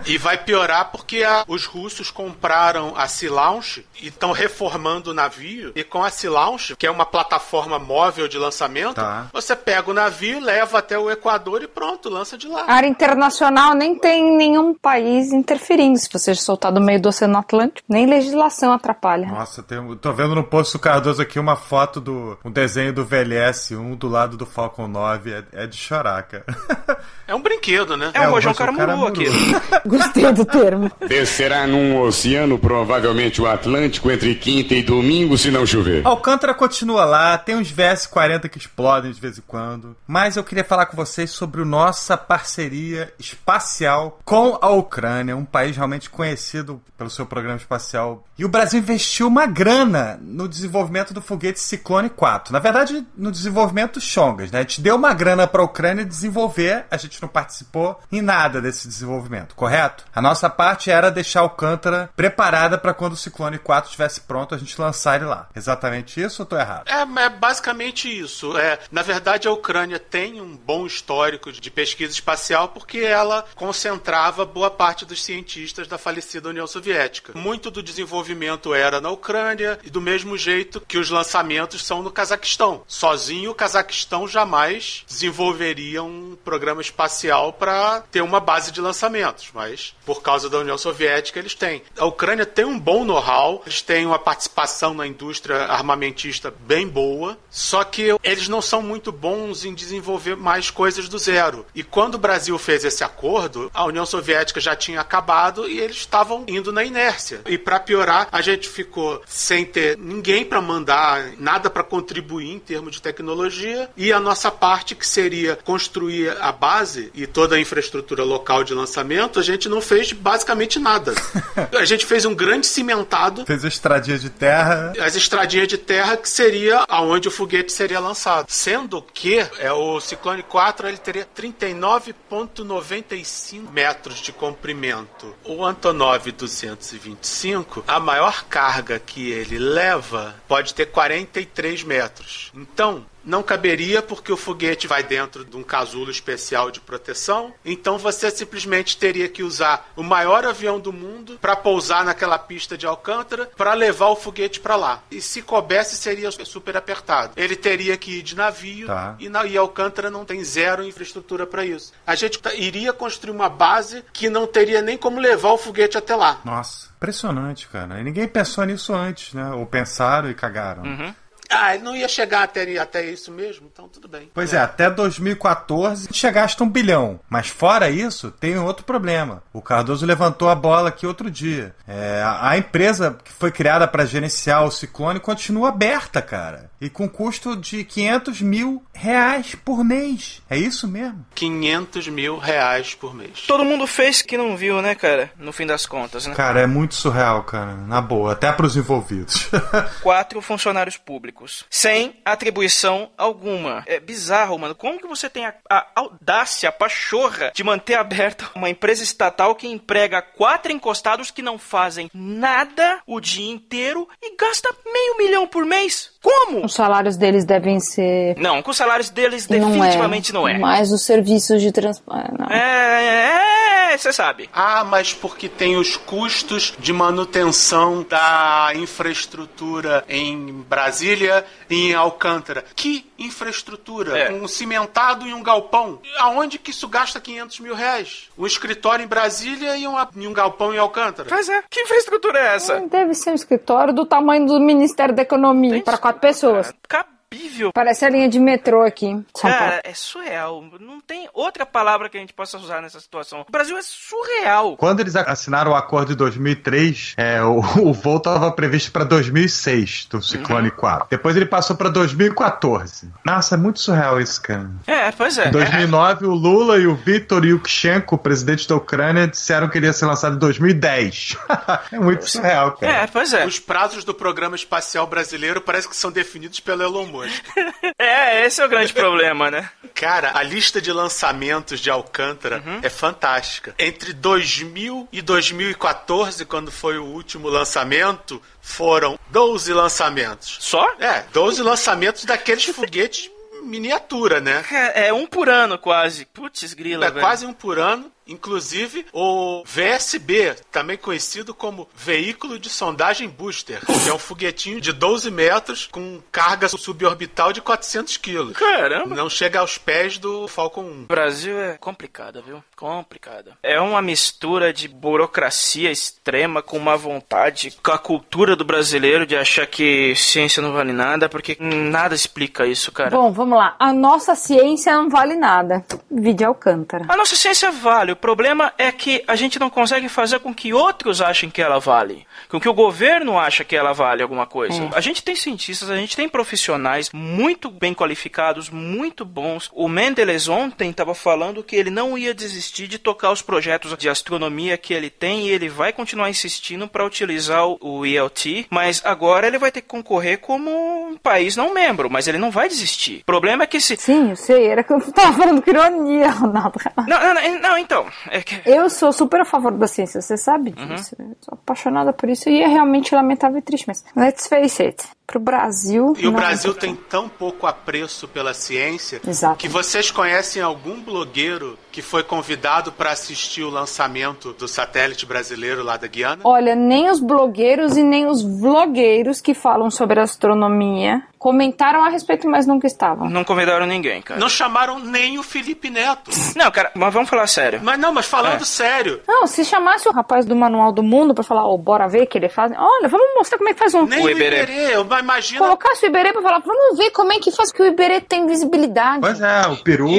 E vai piorar porque a- os russos compraram a Sea Launch e estão reformando o navio. E com a Sea Launch, que é uma plataforma móvel de lançamento, Tá. você pega o navio, leva até o Equador e pronto, lança de lá. A área internacional nem tem nenhum país interferindo se você soltar do meio do Oceano Atlântico. Nem legislação atrapalha. Nossa, tem, um- tô vendo no posto do Cardoso aqui uma foto do um desenho do VLS, um do lado do Falcon 9. É, é de chorar, cara. É um brinquedo, né? É um É, o rojão caramuru caramuru. aqui. Gostei do termo. Descerá num oceano, provavelmente o Atlântico, entre quinta e domingo, se não chover. Alcântara continua lá, tem uns VS-40 que explodem de vez em quando. Mas eu queria falar com vocês sobre nossa parceria espacial com a Ucrânia, um país realmente conhecido pelo seu programa espacial. E o Brasil investiu uma grana no desenvolvimento do foguete Ciclone 4. Na verdade, no desenvolvimento dos Chongas, né? A gente deu uma grana para a Ucrânia desenvolver, a gente não participou em nada desse desenvolvimento, correto? A nossa parte era deixar Alcântara preparada para quando o Ciclone 4 estivesse pronto, a gente lançar ele lá. Exatamente isso ou tô errado? É, é basicamente isso. É, na verdade, a Ucrânia tem um bom histórico de pesquisa espacial porque ela concentrava boa parte dos cientistas da falecida União Soviética. Muito do desenvolvimento era na Ucrânia e do mesmo jeito que os lançamentos são no Cazaquistão. Sozinho, o Cazaquistão jamais desenvolveria um programa espacial para ter uma base de lançamentos, mas por causa da União Soviética eles têm. A Ucrânia tem um bom know-how, eles têm uma participação na indústria armamentista bem boa, só que eles não são muito bons em desenvolver mais coisas do zero. E quando o Brasil fez esse acordo, a União Soviética já tinha acabado e eles estavam indo na inércia. E para piorar, a gente ficou sem ter ninguém para mandar, nada para contribuir em termos de tecnologia, e a nossa parte que seria construir a base e toda a infraestrutura local de lançamento, a gente não fez basicamente nada. a gente fez um grande cimentado. Fez a estradinha de terra. As estradinhas de terra que seria aonde o foguete seria lançado. Sendo que é, o Ciclone 4 ele teria 39,95 metros de comprimento. O Antonov 225, a maior carga que ele leva pode ter 43 metros. Então, não caberia porque o foguete vai dentro de um casulo especial de proteção. Então você simplesmente teria que usar o maior avião do mundo para pousar naquela pista de Alcântara para levar o foguete para lá. E se coubesse seria super apertado. Ele teria que ir de navio Tá. e, na, e Alcântara não tem zero infraestrutura para isso. A gente tá- iria construir uma base que não teria nem como levar o foguete até lá. Nossa, impressionante, cara. E ninguém pensou nisso antes, né? Ou pensaram e cagaram. Ah, ele não ia chegar até, até isso mesmo, então tudo bem. Pois é, até 2014 a gente já gasta um bilhão. Mas fora isso, tem outro problema. O Cardoso levantou a bola aqui outro dia. É, a, empresa que foi criada para gerenciar o ciclone continua aberta, cara. E com custo de 500 mil reais por mês. É isso mesmo? 500 mil reais por mês. Todo mundo fez que não viu, né, cara? No fim das contas, né? Cara, é muito surreal, cara. Na boa, até pros envolvidos. Quatro funcionários públicos. Sem atribuição alguma. É bizarro, mano. Como que você tem a, a audácia, a pachorra de manter aberta uma empresa estatal que emprega quatro encostados que não fazem nada o dia inteiro e gasta meio milhão por mês? Como? Os salários deles devem ser. Não, com os salários deles Não definitivamente é. não é. Mas os serviços de transporte. Não. É, é, você sabe. Ah, mas porque tem os custos de manutenção da infraestrutura em Brasília e em Alcântara. Que infraestrutura? É. Um cimentado e um galpão. Aonde que isso gasta 500 mil reais? Um escritório em Brasília e um, e um galpão em Alcântara. Mas é, que infraestrutura é essa? Deve ser um escritório do tamanho do Ministério da Economia para quatro pessoas. Cabível. Parece a linha de metrô aqui. Cara, é surreal. Não tem outra palavra que a gente possa usar nessa situação. O Brasil é surreal. Quando eles assinaram o acordo em 2003, é, o, o voo estava previsto para 2006 do Ciclone 4. Depois ele passou para 2014. Nossa, é muito surreal isso, cara. É, pois é. Em 2009, o Lula e o Viktor Yushchenko, presidente da Ucrânia, disseram que ele ia ser lançado em 2010. é muito surreal, cara. É, pois é. Os prazos do programa espacial brasileiro parece que são definidos pelo Elon Musk. É, esse é o grande problema, né? Cara, a lista de lançamentos de Alcântara é fantástica. Entre 2000 e 2014, quando foi o último lançamento, foram 12 lançamentos. Só? É, 12 lançamentos daqueles foguetes miniatura, né? É, é um por ano quase. Putz, grila, É velho. quase um por ano. Inclusive, o VSB, também conhecido como Veículo de Sondagem Booster, que é um foguetinho de 12 metros com carga suborbital de 400 quilos. Caramba. Não chega aos pés do Falcon 1. O Brasil é complicado, viu? Complicado. É uma mistura de burocracia extrema com uma vontade, com a cultura do brasileiro de achar que ciência não vale nada, porque nada explica isso, cara. Bom, vamos lá. A nossa ciência não vale nada. Vide Alcântara. A nossa ciência vale. O problema é que a gente não consegue fazer com que outros achem que ela vale. Com que o governo acha que ela vale alguma coisa. É. A gente tem cientistas, a gente tem profissionais muito bem qualificados, muito bons. O Mendeles ontem estava falando que ele não ia desistir de tocar os projetos de astronomia que ele tem e ele vai continuar insistindo para utilizar o- ELT, mas agora ele vai ter que concorrer como um país não membro, mas ele não vai desistir. O problema é que se Sim, eu sei, era que eu tava falando com ironia, Ronaldo. não, não, não, não, então, é que Eu sou super a favor da ciência, você sabe Uhum. disso. Eu sou apaixonada por isso e é realmente lamentável e triste, mas let's face it, pro Brasil. E o é Brasil importante. tem tão pouco apreço pela ciência Exato. que vocês conhecem algum blogueiro que foi convidado para assistir o lançamento do satélite brasileiro lá da Guiana? Olha, nem os blogueiros e nem os vlogueiros que falam sobre astronomia comentaram a respeito, mas nunca estavam. não convidaram ninguém, cara. Não chamaram nem o Felipe Neto. Não, cara, mas vamos falar sério. Mas não, mas falando É. sério, Não, se chamasse o rapaz do Manual do Mundo pra falar, ó, bora ver o que ele faz. Olha, vamos mostrar como é que faz um. nem O o Iberê. Iberê. Eu imagino Colocasse o Iberê pra falar, vamos ver como é que faz que o Iberê tem visibilidade. Pois é, o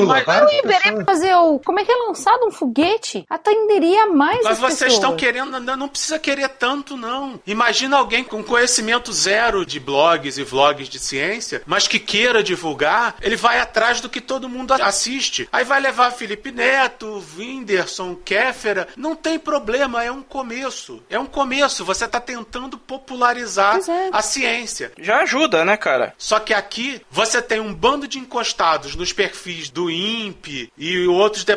Mas- várias O Iberê pessoas. pra fazer o. Como é que é lançado um foguete? Atenderia mais Mas as vocês pessoas. estão querendo, não, não precisa querer tanto, não. Imagina alguém com conhecimento zero de blogs e vlogs de ciência, mas que queira divulgar, ele vai atrás do que todo mundo assiste. Aí vai levar Felipe Neto, Whindersson, Kéfera. Não tem problema, é um começo. É um começo. Você está tentando popularizar é. a ciência. Já ajuda, né, cara? Só que aqui você tem um bando de encostados nos perfis do INPE e outros departamentos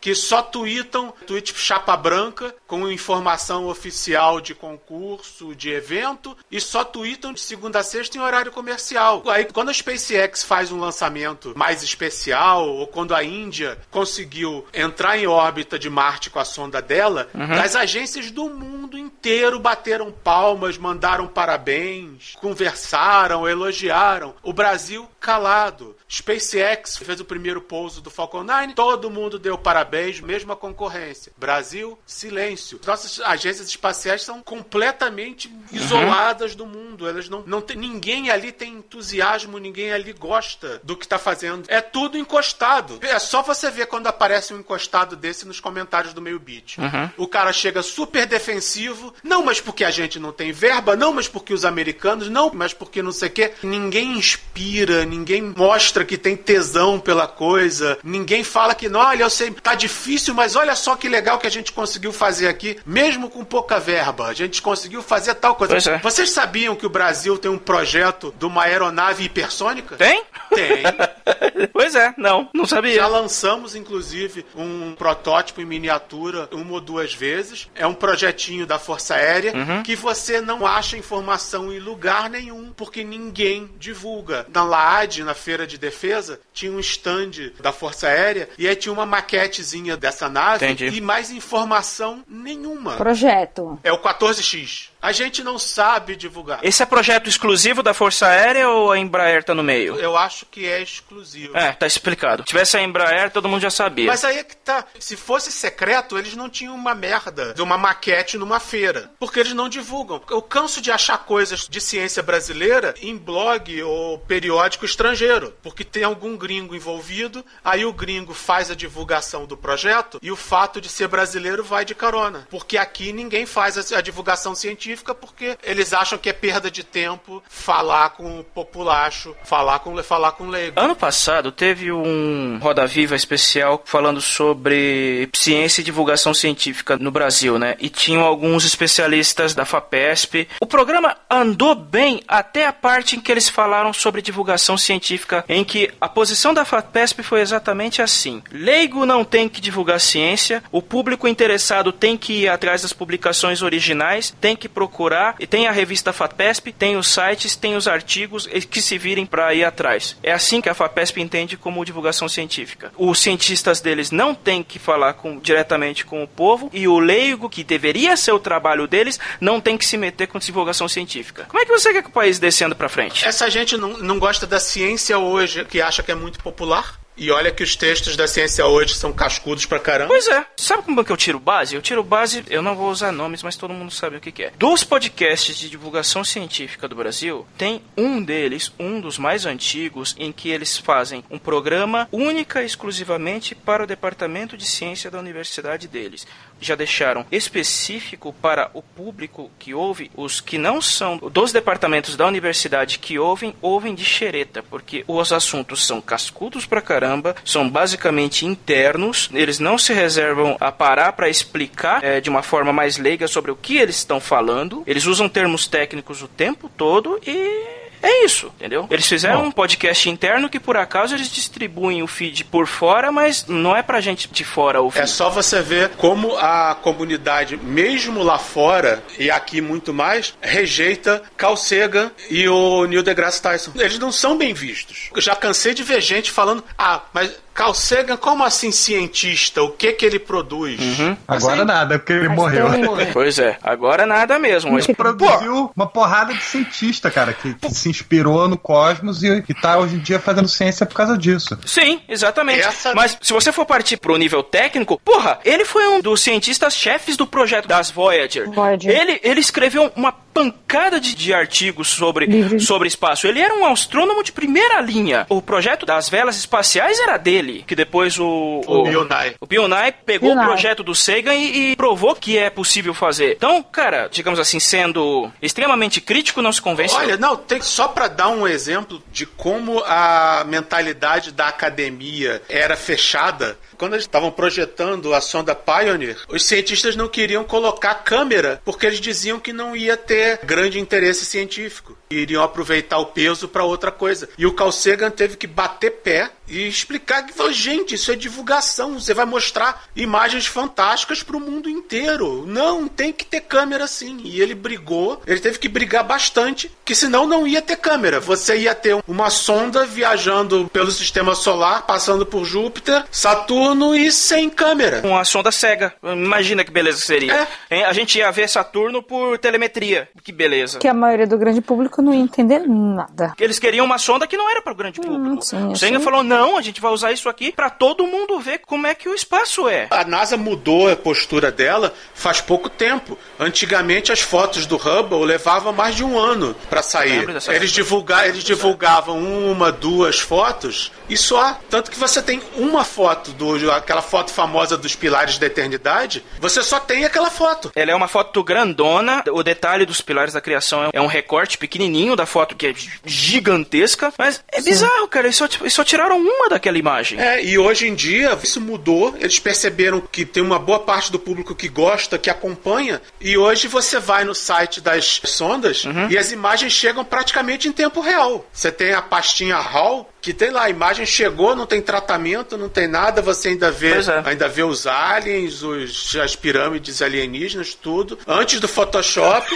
que só tweetam tweet chapa branca com informação oficial de concurso, de evento e só tweetam de segunda a sexta em horário comercial. Aí quando a SpaceX faz um lançamento mais especial ou quando a Índia conseguiu entrar em órbita de Marte com a sonda dela, as agências do mundo inteiro bateram palmas, mandaram parabéns, conversaram, elogiaram. O Brasil calado. SpaceX fez o primeiro pouso do Falcon 9, todo mundo deu parabéns, mesma concorrência. Brasil, silêncio. Nossas agências espaciais são completamente isoladas do mundo. Elas não, não tem, ninguém ali tem entusiasmo, ninguém ali gosta do que está fazendo. É tudo encostado. É só você ver quando aparece um encostado desse nos comentários do meio beat. O cara chega super defensivo, não, mas porque a gente não tem verba, não, mas porque os americanos, não, mas porque não sei o quê. Ninguém inspira, ninguém mostra que tem tesão pela coisa, ninguém fala que, não, olha, eu sei, tá difícil, mas olha só que legal que a gente conseguiu fazer aqui, mesmo com pouca verba. A gente conseguiu fazer tal coisa. Pois é. Vocês sabiam que o Brasil tem um projeto de uma aeronave hipersônica? Tem? Tem. pois é, não, não sabia. Já lançamos, inclusive, um protótipo em miniatura uma ou duas vezes. É um projetinho da Força Aérea que você não acha informação em lugar nenhum, porque ninguém divulga. Na LAAD, na Feira de Defesa, tinha um stand da Força Aérea e tinha uma maquetezinha dessa nave Entendi. e mais informação nenhuma. Projeto. É o 14X. A gente não sabe divulgar. Esse é projeto exclusivo da Força Aérea ou a Embraer tá no meio? Eu acho que é exclusivo. É, tá explicado. Se tivesse a Embraer, todo mundo já sabia. Mas aí é que tá. Se fosse secreto, eles não tinham uma merda de uma maquete numa feira. Porque eles não divulgam. Eu canso de achar coisas de ciência brasileira em blog ou periódico estrangeiro. Porque tem algum gringo envolvido, aí o gringo faz a divulgação do projeto e o fato de ser brasileiro vai de carona. Porque aqui ninguém faz a divulgação científica porque eles acham que é perda de tempo falar com o populacho, falar com, falar com leigo. Ano passado teve um Roda Viva especial falando sobre ciência e divulgação científica no Brasil, né? E tinham alguns especialistas da FAPESP. O programa andou bem até a parte em que eles falaram sobre divulgação científica, em que a posição da FAPESP foi exatamente assim: leigo não tem que divulgar ciência, o público interessado tem que ir atrás das publicações originais, tem que procurar, e tem a revista FAPESP, tem os sites, tem os artigos que se virem para ir atrás. É assim que a FAPESP entende como divulgação científica. Os cientistas deles não têm que falar com- diretamente com o povo e o leigo, que deveria ser o trabalho deles, não tem que se meter com divulgação científica. Como é que você quer que o país descendo para frente? Essa gente não, não gosta da ciência hoje, que acha que é muito popular. E olha que os textos da ciência hoje são cascudos pra caramba. Pois é. Sabe como é que eu tiro base? Eu tiro base, eu não vou usar nomes, mas todo mundo sabe o que, que é. Dos podcasts de divulgação científica do Brasil, tem um deles, um dos mais antigos, em que eles fazem um programa única e exclusivamente para o departamento de ciência da universidade deles. Já deixaram específico para o público que ouve, os que não são dos departamentos da universidade que ouvem, ouvem de xereta, porque os assuntos são cascudos pra caramba, são basicamente internos, eles não se reservam a parar para explicar é, de uma forma mais leiga sobre o que eles estão falando, eles usam termos técnicos o tempo todo e é isso, entendeu? Eles fizeram Bom. um podcast interno que por acaso eles distribuem o feed por fora, mas não é pra gente de fora o feed. É só você ver como a comunidade, mesmo lá fora e aqui muito mais, rejeita Carl Sagan e o Neil deGrasse Tyson. Eles não são bem vistos. Eu já cansei de ver gente falando: "Ah, mas Carl Sagan, como assim cientista? O que que ele produz? Uhum. Agora assim, nada, porque ele morreu. Pois é, agora nada mesmo. Mas produziu uma porrada de cientista, cara, que, que se inspirou no cosmos e que tá hoje em dia fazendo ciência por causa disso. Sim, exatamente. Essa... Mas se você for partir pro nível técnico, porra, ele foi um dos cientistas chefes do projeto das Voyager. Voyager. Ele, ele escreveu uma pancada de, de artigos sobre, sobre espaço. Ele era um astrônomo de primeira linha. O projeto das velas espaciais era dele, que depois o... O, Nye. O Nye pegou Bill o projeto do Sagan e, e, provou que é possível fazer. Então, cara, digamos assim, sendo extremamente crítico, não se convence. Olha, não, tem só para dar um exemplo de como a mentalidade da academia era fechada. Quando eles estavam projetando a sonda Pioneer, os cientistas não queriam colocar câmera porque eles diziam que não ia ter grande interesse científico. Iriam aproveitar o peso para outra coisa. E o Carl Sagan teve que bater pé e explicar que, gente, isso é divulgação. Você vai mostrar imagens fantásticas para o mundo inteiro. Não, tem que ter câmera sim. E ele brigou, ele teve que brigar bastante, que senão não ia ter câmera. Você ia ter uma sonda viajando pelo sistema solar, passando por Júpiter, Saturno e sem câmera. Uma sonda cega. Imagina que beleza seria. É. A gente ia ver Saturno por telemetria. Que beleza. Que a maioria do grande público não ia entender nada. Eles queriam uma sonda que não era para o grande hum, público. Hum, sim, o Senga falou: não, a gente vai usar isso aqui para todo mundo ver como é que o espaço é. A NASA mudou a postura dela faz pouco tempo. Antigamente as fotos do Hubble levavam mais de um ano para sair. Eles, divulga eles divulgavam uma, duas fotos e só. Tanto que você tem uma foto, do, aquela foto famosa dos pilares da eternidade, você só tem aquela foto. Ela é uma foto grandona, o detalhe dos pilares da criação é um recorte pequenininho da foto que é gigantesca, mas é Sim. bizarro, cara. Eles só, eles só tiraram uma daquela imagem. É, e hoje em dia isso mudou. Eles perceberam que tem uma boa parte do público que gosta, que acompanha, e hoje você vai no site das sondas uhum. e as imagens chegam praticamente em tempo real. Você tem a pastinha RAW que tem lá, a imagem chegou, não tem tratamento, não tem nada, você ainda vê, é. ainda vê os aliens, os, as pirâmides alienígenas, tudo, antes do Photoshop.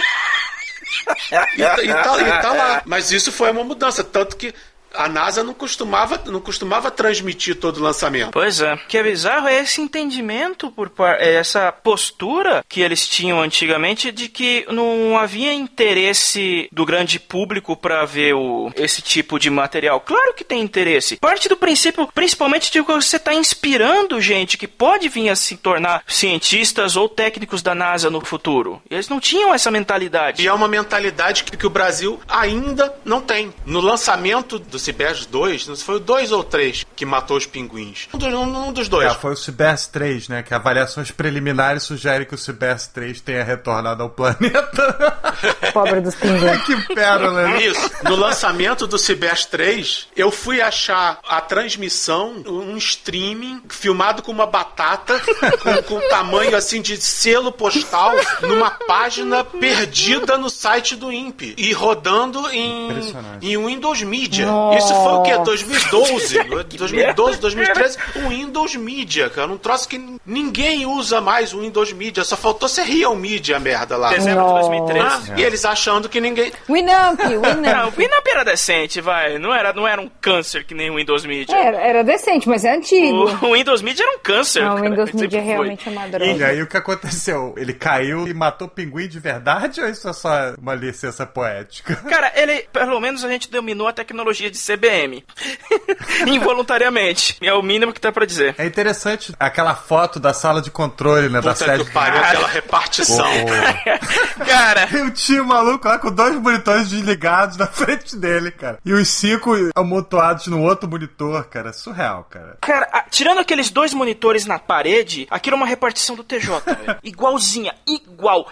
e, tá, e, tá, e tá lá. Mas isso foi uma mudança, tanto que a NASA não costumava, não costumava transmitir todo o lançamento. Pois é. O que é bizarro é esse entendimento por é essa postura que eles tinham antigamente de que não havia interesse do grande público para ver o, esse tipo de material. Claro que tem interesse. Parte do princípio, principalmente de que você está inspirando gente que pode vir a se tornar cientistas ou técnicos da NASA no futuro. Eles não tinham essa mentalidade. E é uma mentalidade que, que o Brasil ainda não tem. No lançamento do do Cibers 2, não sei se foi o 2 ou 3 que matou os pinguins. Um, dos, um, um dos dois. É, foi o Cibers 3, né? Que avaliações preliminares sugerem que o Cibers 3 tenha retornado ao planeta. Pobre dos pinguins. que pérola, né? Isso. No lançamento do Cibers 3, eu fui achar a transmissão, um streaming filmado com uma batata, com, com tamanho assim de selo postal, numa página perdida no site do INPE. E rodando em, em Windows Media. Isso foi o quê? 2012? 2012, 2013? O Windows Media, cara. Um troço que ninguém usa mais o Windows Media. Só faltou ser Real Media, merda lá. Dezembro de 2013. Ah, E eles achando que ninguém. Winamp, Winamp. Não, o Winamp era decente, vai. Não era, não era um câncer que nem o Windows Media. Era, era decente, mas é antigo. O, o Windows Media era um câncer. Não, o Windows Media realmente é uma droga. E aí o que aconteceu? Ele caiu e matou o pinguim de verdade ou isso é só uma licença poética? Cara, ele, pelo menos a gente dominou a tecnologia de de CBM. Involuntariamente. É o mínimo que tá pra dizer. É interessante aquela foto da sala de controle, né? da Puta sede. que pariu, aquela repartição. Cara, Eu tinha um maluco lá com dois monitores desligados na frente dele, cara. E os cinco amontoados no outro monitor, cara. Surreal, cara. Cara, a- tirando aqueles dois monitores na parede, aquilo é uma repartição do TJ, velho. Igualzinha, igual,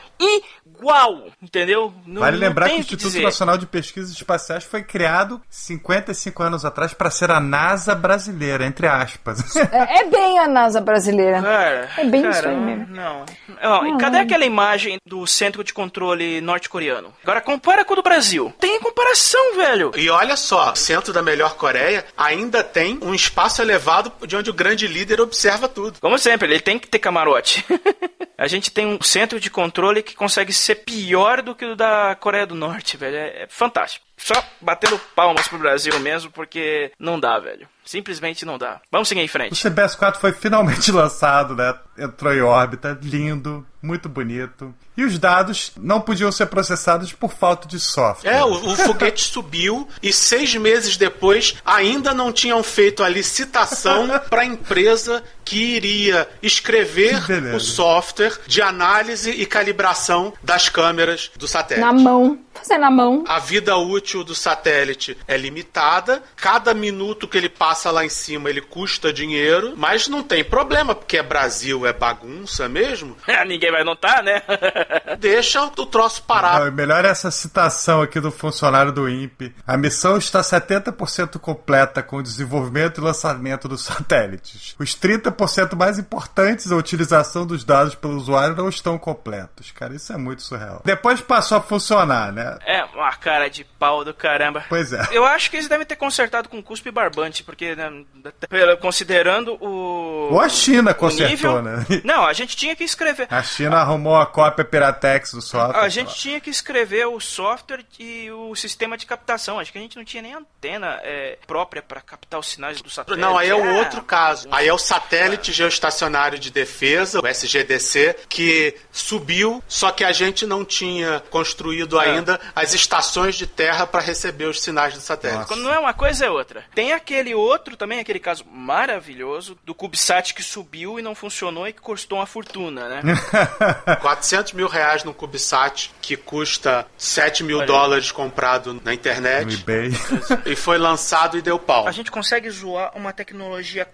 igual, entendeu? Não, Vale não lembrar que o Instituto dizer. Nacional de Pesquisas Espaciais foi criado 55 anos atrás para ser a NASA brasileira, entre aspas. É, é bem a NASA brasileira. Cara, É bem cara, isso aí mesmo. Não. Ó, e cadê aquela imagem do centro de controle norte-coreano? Agora compara com o do Brasil. Tem comparação, velho. E olha só, o centro da melhor Coreia ainda tem um espaço elevado de onde o grande líder observa tudo. Como sempre, ele tem que ter camarote. A gente tem um centro de controle que consegue ser pior do que o da Coreia do Norte, velho. É, é fantástico. Só batendo palmas pro Brasil mesmo, porque não dá, velho. Simplesmente não dá. Vamos seguir em O frente. CBS-4 foi finalmente lançado, né? Entrou em órbita, lindo, muito bonito. E os dados não podiam ser processados por falta de software. É, o, o foguete subiu e seis meses depois ainda não tinham feito a licitação para a empresa que iria escrever Que o software de análise e calibração das câmeras do satélite. Na mão. Fazer na mão. A vida útil do satélite é limitada, cada minuto que ele passa lá em cima ele custa dinheiro, mas não tem problema, porque é Brasil, é bagunça mesmo. Ninguém vai notar, né? Deixa o troço parar. Não, melhor é essa citação aqui do funcionário do INPE. A missão está 70% completa com o desenvolvimento e lançamento dos satélites. Os 30% mais importantes, a utilização dos dados pelo usuário, não estão completos. Cara, isso é muito surreal. Depois passou a funcionar, né? É uma cara de pau do caramba. Pois é. Eu acho que eles devem ter consertado com cuspe e barbante, porque, né, pelo- considerando o. Ou a China consertou, nível- né? Não, a gente tinha que escrever. A China arrumou a cópia Piratex do software. A gente tinha que escrever o software e o sistema de captação. Acho que a gente não tinha nem antena é, própria para captar os sinais do satélite. Não, aí é um Ah, outro caso. Aí é o satélite geoestacionário de defesa, o SGDC, que subiu, só que a gente não tinha construído ainda as estações de terra para receber os sinais do satélite. Nossa. Quando não é uma coisa, é outra. Tem aquele outro também, aquele caso maravilhoso do CubeSat que subiu e não funcionou e que custou uma fortuna, né? 400 mil reais no CubeSat, que custa 7 mil dólares comprado na No internet, eBay. e foi lançado e deu pau. A gente consegue zoar uma tecnologia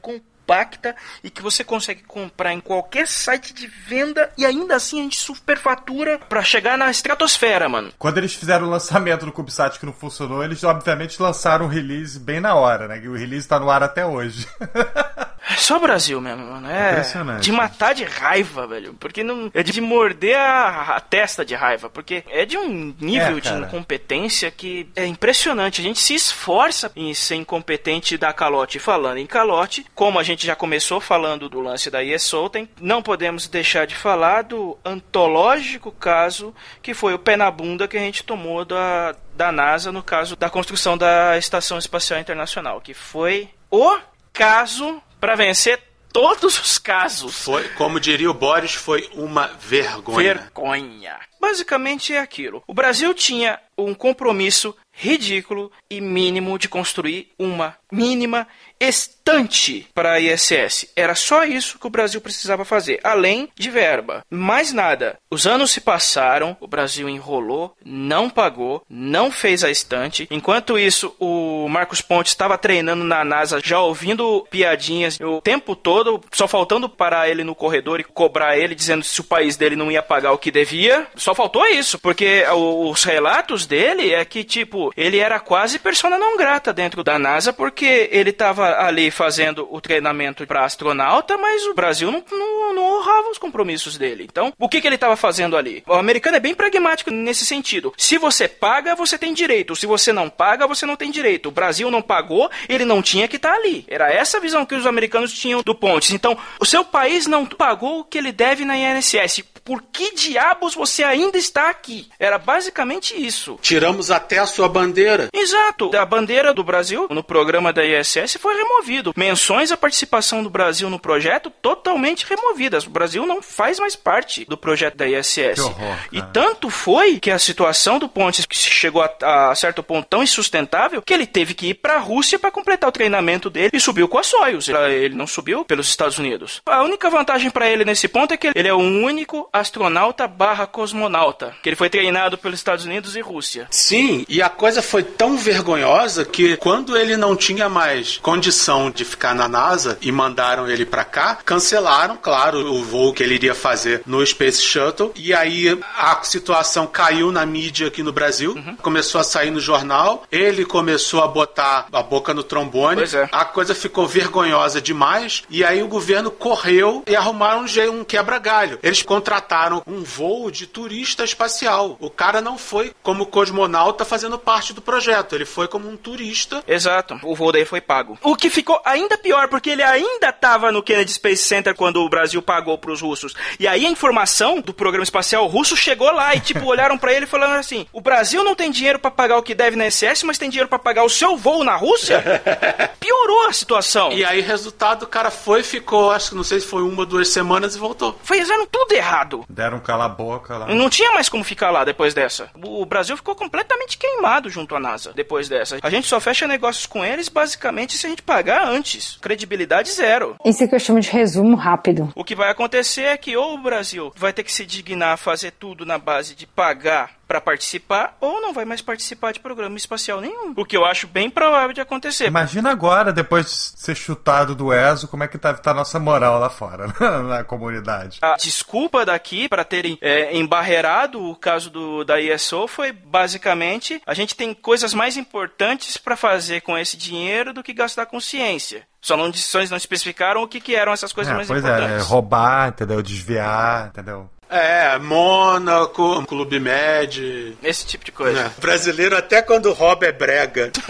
compacta e que você consegue comprar em qualquer site de venda e ainda assim a gente superfatura pra chegar na estratosfera, mano. Quando eles fizeram o lançamento do CubeSat que não funcionou, eles obviamente lançaram o release bem na hora, né? O release tá no ar até hoje. É só Brasil mesmo, mano. É Impressionante. de matar de raiva, velho. Porque não. É de morder a, a testa de raiva. Porque é de um nível É, de incompetência que é impressionante. A gente se esforça em ser incompetente dar calote. Falando em calote, como a gente já começou falando do lance da ESO, tem, não podemos deixar de falar do antológico caso que foi o pé na bunda que a gente tomou da, da NASA no caso da construção da Estação Espacial Internacional. Que foi o caso para vencer todos os casos. Foi, como diria o Boris, foi uma vergonha. Vergonha. Basicamente é aquilo. O Brasil tinha um compromisso ridículo e mínimo de construir uma mínima estante para a ISS. Era só isso que o Brasil precisava fazer, além de verba. Mais nada. Os anos se passaram, o Brasil enrolou, não pagou, não fez a estante. Enquanto isso, o Marcos Pontes estava treinando na NASA, já ouvindo piadinhas o tempo todo, só faltando parar ele no corredor e cobrar ele, dizendo se o país dele não ia pagar o que devia. Só faltou isso, porque os relatos dele é que, tipo, ele era quase persona não grata dentro da NASA, porque ele estava ali fazendo o treinamento para astronauta, mas o Brasil não, não, não honrava os compromissos dele. Então, o que, que ele estava fazendo ali? O americano é bem pragmático nesse sentido. Se você paga, você tem direito. Se você não paga, você não tem direito. O Brasil não pagou, ele não tinha que estar ali. Era essa a visão que os americanos tinham do Pontes. Então, o seu país não pagou o que ele deve na INSS. Por que diabos você ainda está aqui? Era basicamente isso. Tiramos até a sua bandeira. Exato. A bandeira do Brasil no programa da ISS foi removido. Menções à participação do Brasil no projeto totalmente removidas. O Brasil não faz mais parte do projeto da ISS. Que horror, e tanto foi que a situação do Pontes chegou a, a certo ponto tão insustentável que ele teve que ir para a Rússia para completar o treinamento dele e subiu com a Soyuz. Ele- não subiu pelos Estados Unidos. A única vantagem para ele nesse ponto é que ele é o único astronauta barra cosmonauta, que ele foi treinado pelos Estados Unidos e Rússia. Sim, e a coisa foi tão vergonhosa que quando ele não tinha mais condição de ficar na NASA e mandaram ele pra cá, cancelaram, claro, o voo que ele iria fazer no Space Shuttle. E aí a situação caiu na mídia aqui no Brasil, começou a sair no jornal, ele começou a botar a boca no trombone. É. A coisa ficou vergonhosa demais e aí o governo correu e arrumaram um, um quebra-galho. Eles contrataram um voo de turista espacial. O cara não foi como cosmonauta fazendo parte do projeto, ele foi como um turista. Exato. O voo daí foi pago. O que ficou ainda pior, porque ele ainda estava no Kennedy Space Center quando o Brasil pagou pros russos. E aí a informação do programa espacial russo chegou lá e, tipo, olharam pra ele falando assim: o Brasil não tem dinheiro pra pagar o que deve na SS, mas tem dinheiro pra pagar o seu voo na Rússia? Piorou a situação. E aí, resultado, o cara foi, ficou, acho que não sei se foi uma ou duas semanas e voltou. Fizeram tudo errado. Deram um cala-boca lá. Não tinha mais como ficar lá depois dessa. O Brasil ficou completamente queimado junto à NASA depois dessa. A gente só fecha negócios com eles basicamente se a gente pagar antes. Credibilidade zero. Isso que eu chamo de resumo rápido. O que vai acontecer é que ou o Brasil vai ter que se dignar a fazer tudo na base de pagar pra participar, ou não vai mais participar de programa espacial nenhum. O que eu acho bem provável de acontecer. Imagina agora, depois de ser chutado do ESO, como é que tá, tá a nossa moral lá fora, na comunidade. A desculpa daqui para terem é, embarreirado o caso do, da ISO foi basicamente a gente tem coisas mais importantes para fazer com esse dinheiro do que gastar com ciência. Só não, só não especificaram o que, que eram essas coisas É, mais pois é, importantes. é, roubar, entendeu? Desviar, entendeu? É, Mônaco, Clube Med. Esse tipo de coisa. né? Brasileiro, até quando rouba é brega.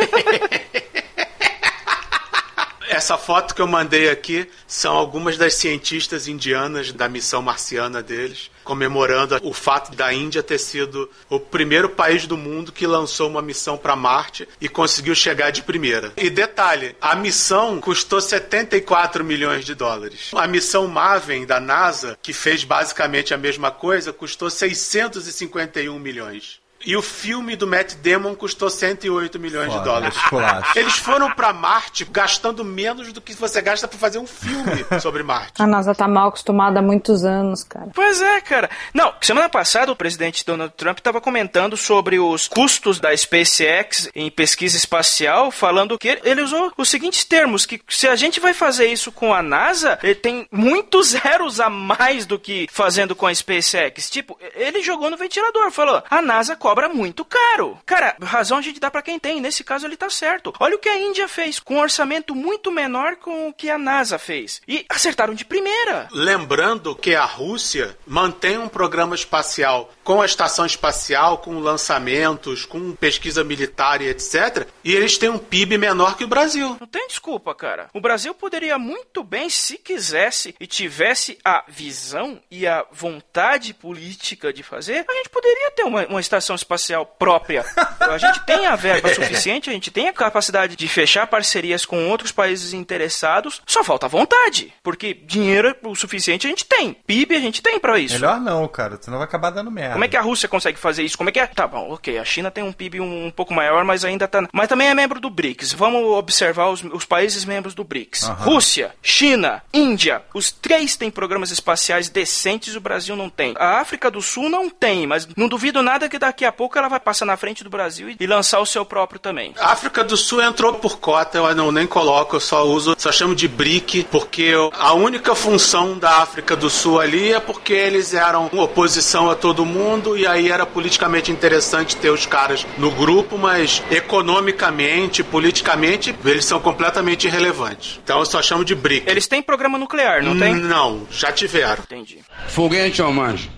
Essa foto que eu mandei aqui são algumas das cientistas indianas da missão marciana deles, comemorando o fato da Índia ter sido o primeiro país do mundo que lançou uma missão para Marte e conseguiu chegar de primeira. E detalhe, a missão custou 74 milhões de dólares. A missão Maven da NASA, que fez basicamente a mesma coisa, custou 651 milhões. E o filme do Matt Damon custou 108 milhões de Foda, dólares. esculacho. Eles foram pra Marte gastando menos do que você gasta pra fazer um filme sobre Marte. A NASA tá mal acostumada há muitos anos, cara. Pois é, cara. Não, semana passada o presidente Donald Trump estava comentando sobre os custos da SpaceX em pesquisa espacial, falando que ele usou os seguintes termos: que se a gente vai fazer isso com a NASA, ele tem muitos zeros a mais do que fazendo com a SpaceX. Tipo, ele jogou no ventilador, falou: a NASA cobra muito caro. Cara, razão a gente dá pra quem tem. Nesse caso ele tá certo. Olha o que a Índia fez com um orçamento muito menor com o que a NASA fez. E acertaram de primeira. Lembrando que a Rússia mantém um programa espacial com a estação espacial, com lançamentos, com pesquisa militar e etc. E eles têm um PIB menor que o Brasil. Não tem desculpa, cara. O Brasil poderia muito bem, se quisesse e tivesse a visão e a vontade política de fazer, a gente poderia ter uma, uma estação espacial própria. A gente tem a verba suficiente, a gente tem a capacidade de fechar parcerias com outros países interessados, só falta vontade. Porque dinheiro o suficiente a gente tem. PIB a gente tem pra isso. Melhor não, cara, senão vai acabar dando merda. Como é que a Rússia consegue fazer isso? Como é que é? Tá bom, ok. A China tem um PIB um, um pouco maior, mas ainda tá. Mas também é membro do BRICS. Vamos observar os, os países membros do BRICS: Rússia, China, Índia. Os três têm programas espaciais decentes, o Brasil não tem. A África do Sul não tem, mas não duvido nada que daqui a pouco ela vai passar na frente do Brasil e, e lançar o seu próprio também. A África do Sul entrou por cota, eu não nem coloco, eu só uso, só chamo de BRIC, porque a única função da África do Sul ali é porque eles eram oposição a todo mundo e aí era politicamente interessante ter os caras no grupo, mas economicamente, politicamente, eles são completamente irrelevantes. Então eu só chamo de BRIC. Eles têm programa nuclear, não tem? Não, já tiveram. Entendi. Foguete manjo.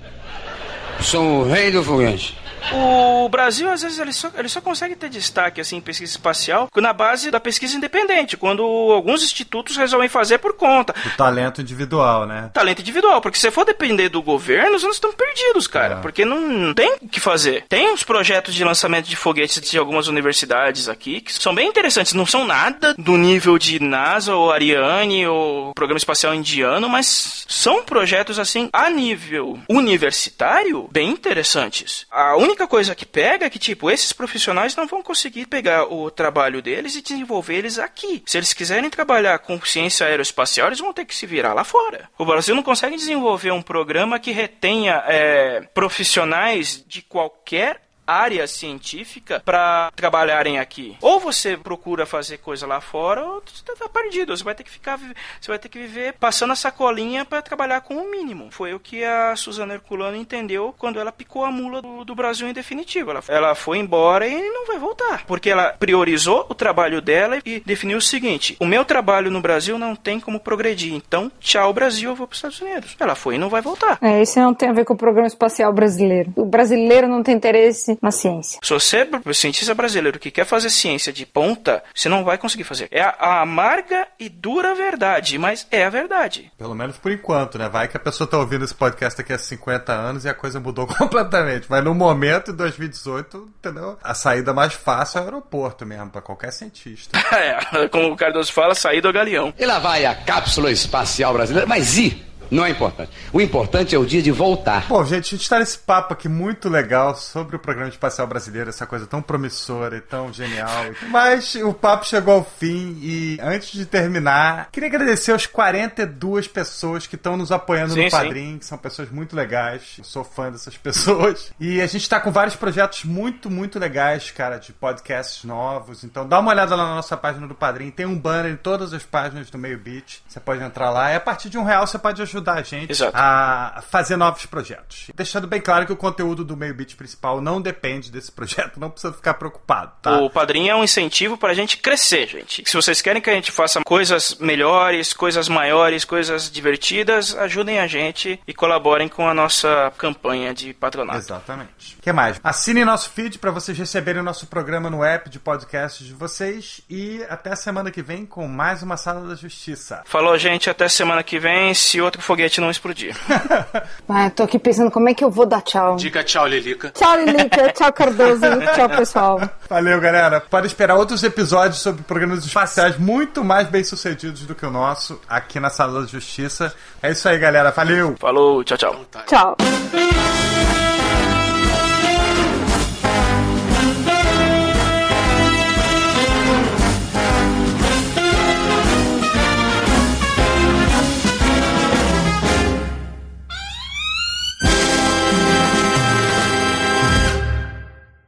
Sou o rei do foguete. O Brasil, às vezes, ele só, ele só consegue ter destaque assim, em pesquisa espacial na base da pesquisa independente, quando alguns institutos resolvem fazer por conta. O talento individual, né? Talento individual, porque se for depender do governo, nós estamos perdidos, cara. É. Porque não, tem o que fazer. Tem uns projetos de lançamento de foguetes de algumas universidades aqui que são bem interessantes. Não são nada do nível de NASA ou Ariane ou Programa Espacial Indiano, mas são projetos assim a nível universitário bem interessantes. A única coisa que pega é que, tipo, esses profissionais não vão conseguir pegar o trabalho deles e desenvolver eles aqui. Se eles quiserem trabalhar com ciência aeroespacial, eles vão ter que se virar lá fora. O Brasil não consegue desenvolver um programa que retenha é, profissionais de qualquer área científica para trabalharem aqui. Ou você procura fazer coisa lá fora, ou você tá perdido. Você vai ter que ficar, você vai ter que viver passando a sacolinha para trabalhar com o mínimo. Foi o que a Suzana Herculano entendeu quando ela picou a mula do, do Brasil em definitivo. Ela, ela foi embora e não vai voltar, porque ela priorizou o trabalho dela e definiu o seguinte: o meu trabalho no Brasil não tem como progredir. Então, tchau Brasil, eu vou para os Estados Unidos. Ela foi e não vai voltar. É, isso não tem a ver com o programa espacial brasileiro. O brasileiro não tem interesse na ciência. Se você é cientista brasileiro que quer fazer ciência de ponta, você não vai conseguir fazer. É a amarga e dura verdade, mas é a verdade. Pelo menos por enquanto, né? Vai que a pessoa tá ouvindo esse podcast daqui a 50 anos e a coisa mudou completamente. Mas no momento, em 2018, entendeu? A saída mais fácil é o aeroporto mesmo, para qualquer cientista. é, como o Cardoso fala, sair do galeão. E lá vai a cápsula espacial brasileira. Mas e não é importante. O importante é o dia de voltar. Bom, gente, a gente está nesse papo aqui muito legal sobre o programa espacial brasileiro, essa coisa tão promissora e tão genial. Mas o papo chegou ao fim e antes de terminar, queria agradecer aos 42 pessoas que estão nos apoiando sim, no Padrim, que são pessoas muito legais. Eu sou fã dessas pessoas. E a gente está com vários projetos muito, muito legais, cara, de podcasts novos. Então dá uma olhada lá na nossa página do Padrim. Tem um banner em todas as páginas do Meio Beat. Você pode entrar lá. E a partir de um real você pode ajudar ajudar a gente Exato. a fazer novos projetos. Deixando bem claro que o conteúdo do Meio Beat principal não depende desse projeto, não precisa ficar preocupado, tá? O padrinho é um incentivo para a gente crescer, gente. Se vocês querem que a gente faça coisas melhores, coisas maiores, coisas divertidas, ajudem a gente e colaborem com a nossa campanha de patronato. Exatamente. O que mais? Assinem nosso feed para vocês receberem o nosso programa no app de podcasts de vocês e até semana que vem com mais uma Sala da Justiça. Falou, gente. Até semana que vem. Se outro foguete não explodir. ah, tô aqui pensando como é que eu vou dar tchau. Diga tchau, Lilica. Tchau, Lilica. tchau, Cardoso. tchau, pessoal. Valeu, galera. Pode esperar outros episódios sobre programas espaciais muito mais bem sucedidos do que o nosso aqui na Sala da Justiça. É isso aí, galera. Valeu. Falou. Tchau, tchau. Tchau.